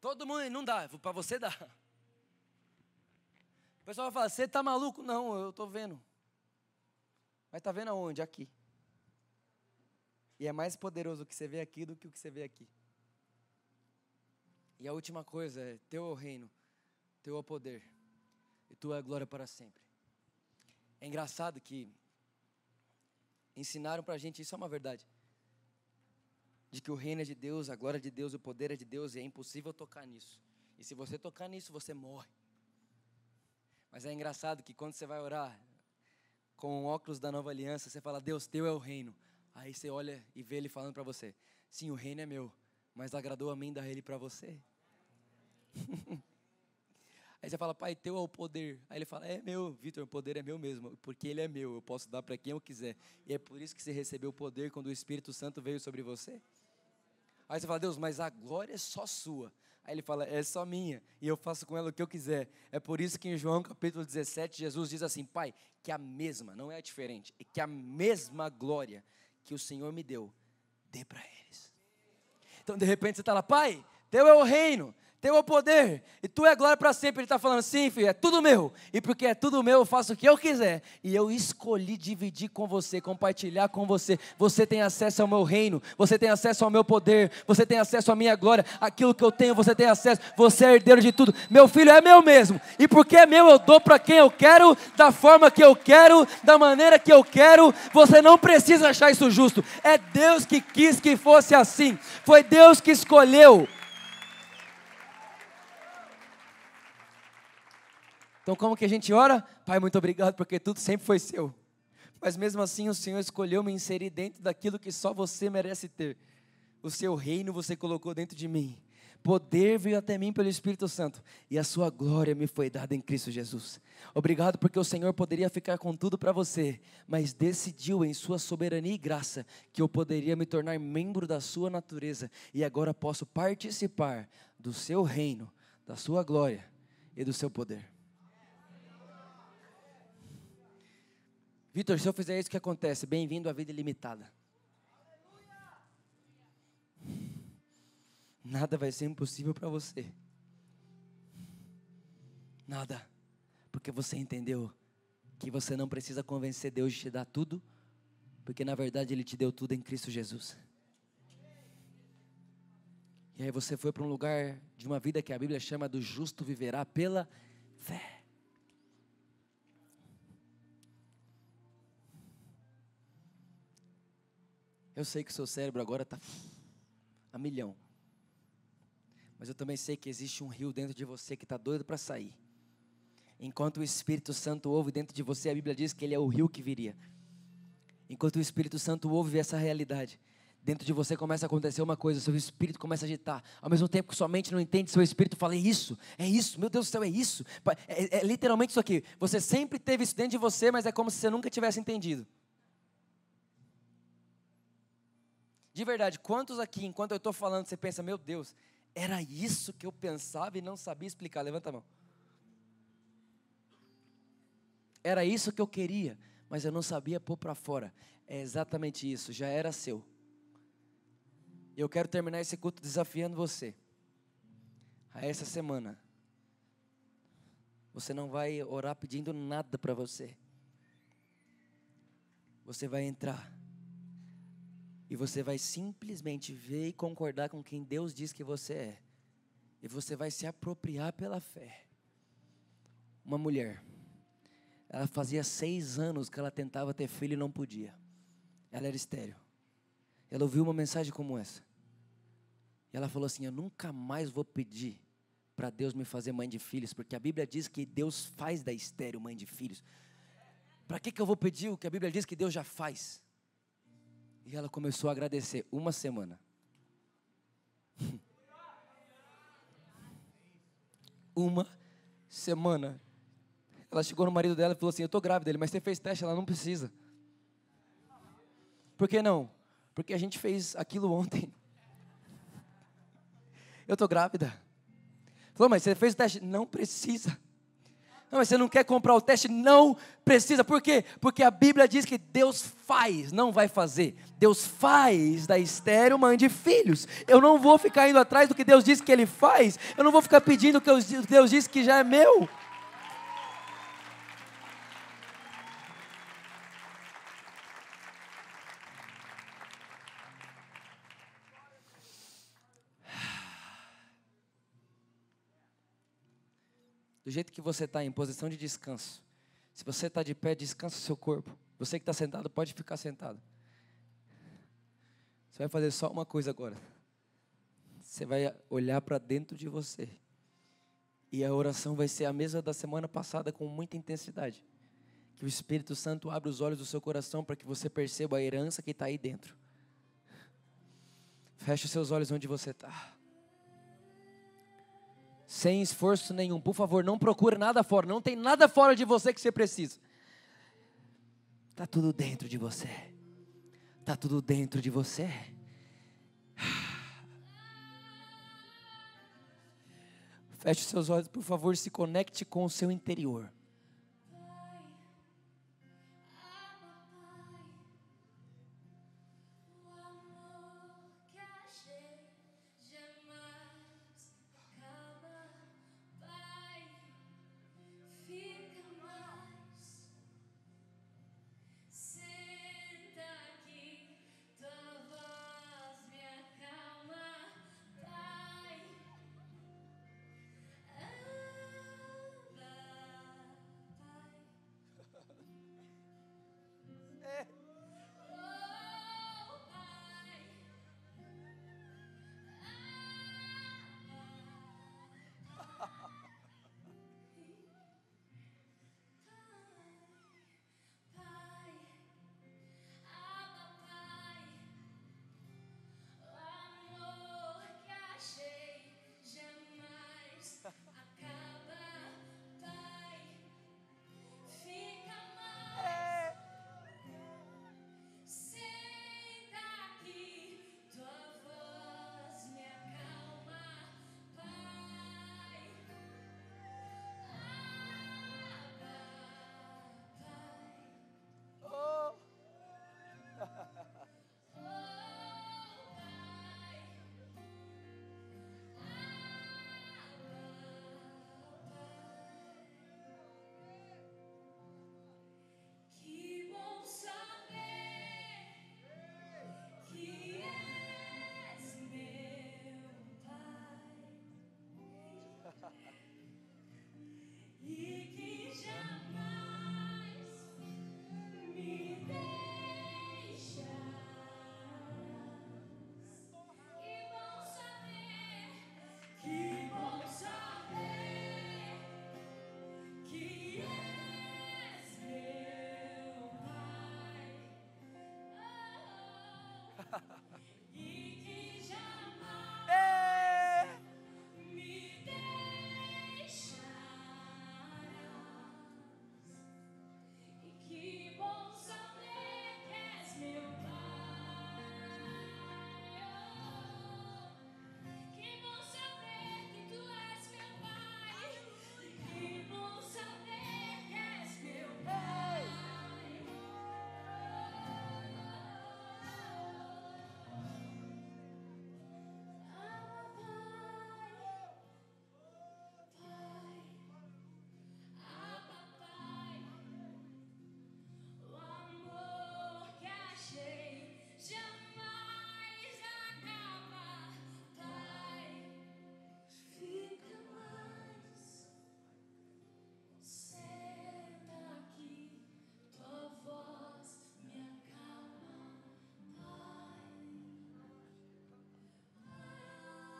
Todo mundo, não dá, para você dá. O pessoal vai falar, você está maluco? Não, eu estou vendo. Mas está vendo aonde? Aqui. E é mais poderoso o que você vê aqui do que o que você vê aqui. E a última coisa é: teu é o reino, teu é o poder, e tua é a glória para sempre. É engraçado que ensinaram para a gente, isso é uma verdade, de que o reino é de Deus, a glória é de Deus, o poder é de Deus, e é impossível tocar nisso. E se você tocar nisso, você morre. Mas é engraçado que quando você vai orar com o óculos da nova aliança, você fala: Deus, teu é o reino, Aí você olha e vê ele falando para você: Sim, o reino é meu, mas agradou a mim dar ele para você. Aí você fala, pai, teu é o poder. Aí ele fala, é meu, Vitor, o poder é meu mesmo, porque ele é meu, eu posso dar para quem eu quiser. E é por isso que você recebeu o poder quando o Espírito Santo veio sobre você. Aí você fala, Deus, mas a glória é só sua. Aí ele fala, é só minha, e eu faço com ela o que eu quiser. É por isso que em João capítulo 17, Jesus diz assim: Pai, que a mesma, não é diferente, é que a mesma glória que o Senhor me deu, dê para eles. Então, de repente, você está lá, Pai, teu é o reino, teu é o poder, e tu é glória para sempre. Ele está falando, sim, filho, é tudo meu, e porque é tudo meu, eu faço o que eu quiser, e eu escolhi dividir com você, compartilhar com você. Você tem acesso ao meu reino, você tem acesso ao meu poder, você tem acesso à minha glória, aquilo que eu tenho, você tem acesso, você é herdeiro de tudo. Meu filho é meu mesmo, e porque é meu, eu dou para quem eu quero, da forma que eu quero, da maneira que eu quero. Você não precisa achar isso justo, é Deus que quis que fosse assim, foi Deus que escolheu. Então, como que a gente ora? Pai, muito obrigado, porque tudo sempre foi seu. Mas mesmo assim, o Senhor escolheu me inserir dentro daquilo que só você merece ter. O seu reino você colocou dentro de mim. Poder veio até mim pelo Espírito Santo e a sua glória me foi dada em Cristo Jesus. Obrigado porque o Senhor poderia ficar com tudo para você, mas decidiu em sua soberania e graça que eu poderia me tornar membro da sua natureza e agora posso participar do seu reino, da sua glória e do seu poder. Vitor, se eu fizer isso, o que acontece? Bem-vindo à vida ilimitada. Nada vai ser impossível para você. Nada. Porque você entendeu que você não precisa convencer Deus de te dar tudo, porque na verdade Ele te deu tudo em Cristo Jesus. E aí você foi para um lugar de uma vida que a Bíblia chama do justo viverá pela fé. Eu sei que o seu cérebro agora está a milhão. Mas eu também sei que existe um rio dentro de você que está doido para sair. Enquanto o Espírito Santo ouve dentro de você, a Bíblia diz que ele é o rio que viria. Enquanto o Espírito Santo ouve essa realidade, dentro de você começa a acontecer uma coisa, seu espírito começa a agitar. Ao mesmo tempo que sua mente não entende, seu espírito fala: é isso, é isso, meu Deus do céu, é isso. É, é, é literalmente isso aqui. Você sempre teve isso dentro de você, mas é como se você nunca tivesse entendido. De verdade, quantos aqui, enquanto eu estou falando, você pensa, meu Deus, era isso que eu pensava e não sabia explicar? Levanta a mão. Era isso que eu queria, mas eu não sabia pôr para fora. É exatamente isso, já era seu. Eu quero terminar esse culto desafiando você. A essa semana. Você não vai orar pedindo nada para você. Você vai entrar. E você vai simplesmente ver e concordar com quem Deus diz que você é. E você vai se apropriar pela fé. Uma mulher. Ela fazia seis anos que ela tentava ter filho e não podia. Ela era estéreo. Ela ouviu uma mensagem como essa. E ela falou assim: Eu nunca mais vou pedir para Deus me fazer mãe de filhos, porque a Bíblia diz que Deus faz da estéreo mãe de filhos. Para que, que eu vou pedir o que a Bíblia diz que Deus já faz? E ela começou a agradecer uma semana. uma semana. Ela chegou no marido dela e falou assim: Eu estou grávida. Ele, mas você fez teste? Ela não precisa. Por que não? Porque a gente fez aquilo ontem. Eu estou grávida. Falou, mas você fez o teste? Não precisa. Não, mas você não quer comprar o teste? Não precisa. Por quê? Porque a Bíblia diz que Deus faz, não vai fazer. Deus faz da estéreo mãe de filhos. Eu não vou ficar indo atrás do que Deus diz que Ele faz. Eu não vou ficar pedindo o que Deus diz que já é meu. Do jeito que você está, em posição de descanso. Se você está de pé, descansa o seu corpo. Você que está sentado, pode ficar sentado. Você vai fazer só uma coisa agora. Você vai olhar para dentro de você. E a oração vai ser a mesma da semana passada, com muita intensidade. Que o Espírito Santo abra os olhos do seu coração para que você perceba a herança que está aí dentro. Feche seus olhos onde você está sem esforço nenhum. Por favor, não procure nada fora. Não tem nada fora de você que você precisa. Está tudo dentro de você. Está tudo dentro de você. Feche seus olhos, por favor, se conecte com o seu interior.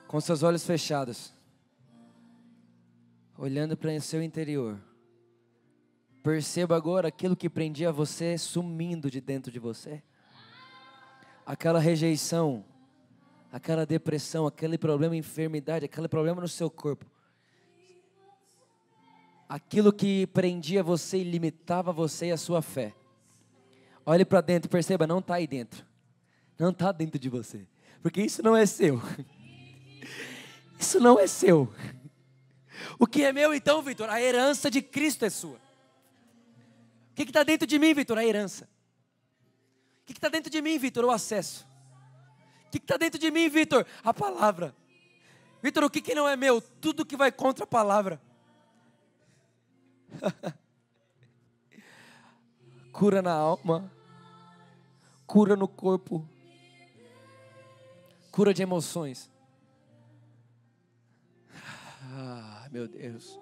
Com seus olhos fechados, olhando para o seu interior, perceba agora aquilo que prendia você sumindo de dentro de você. Aquela rejeição, aquela depressão, aquele problema, enfermidade, aquele problema no seu corpo. Aquilo que prendia você e limitava você e a sua fé. Olhe para dentro, perceba, não está aí dentro. Não está dentro de você. Porque isso não é seu. Isso não é seu. O que é meu então, Vitor? A herança de Cristo é sua. O que está dentro de mim, Vitor? A herança. O que está dentro de mim, Vitor? O acesso. O que está dentro de mim, Vitor? A palavra. Vitor, o que, que não é meu? Tudo que vai contra a palavra. cura na alma, cura no corpo, cura de emoções. Meu Deus.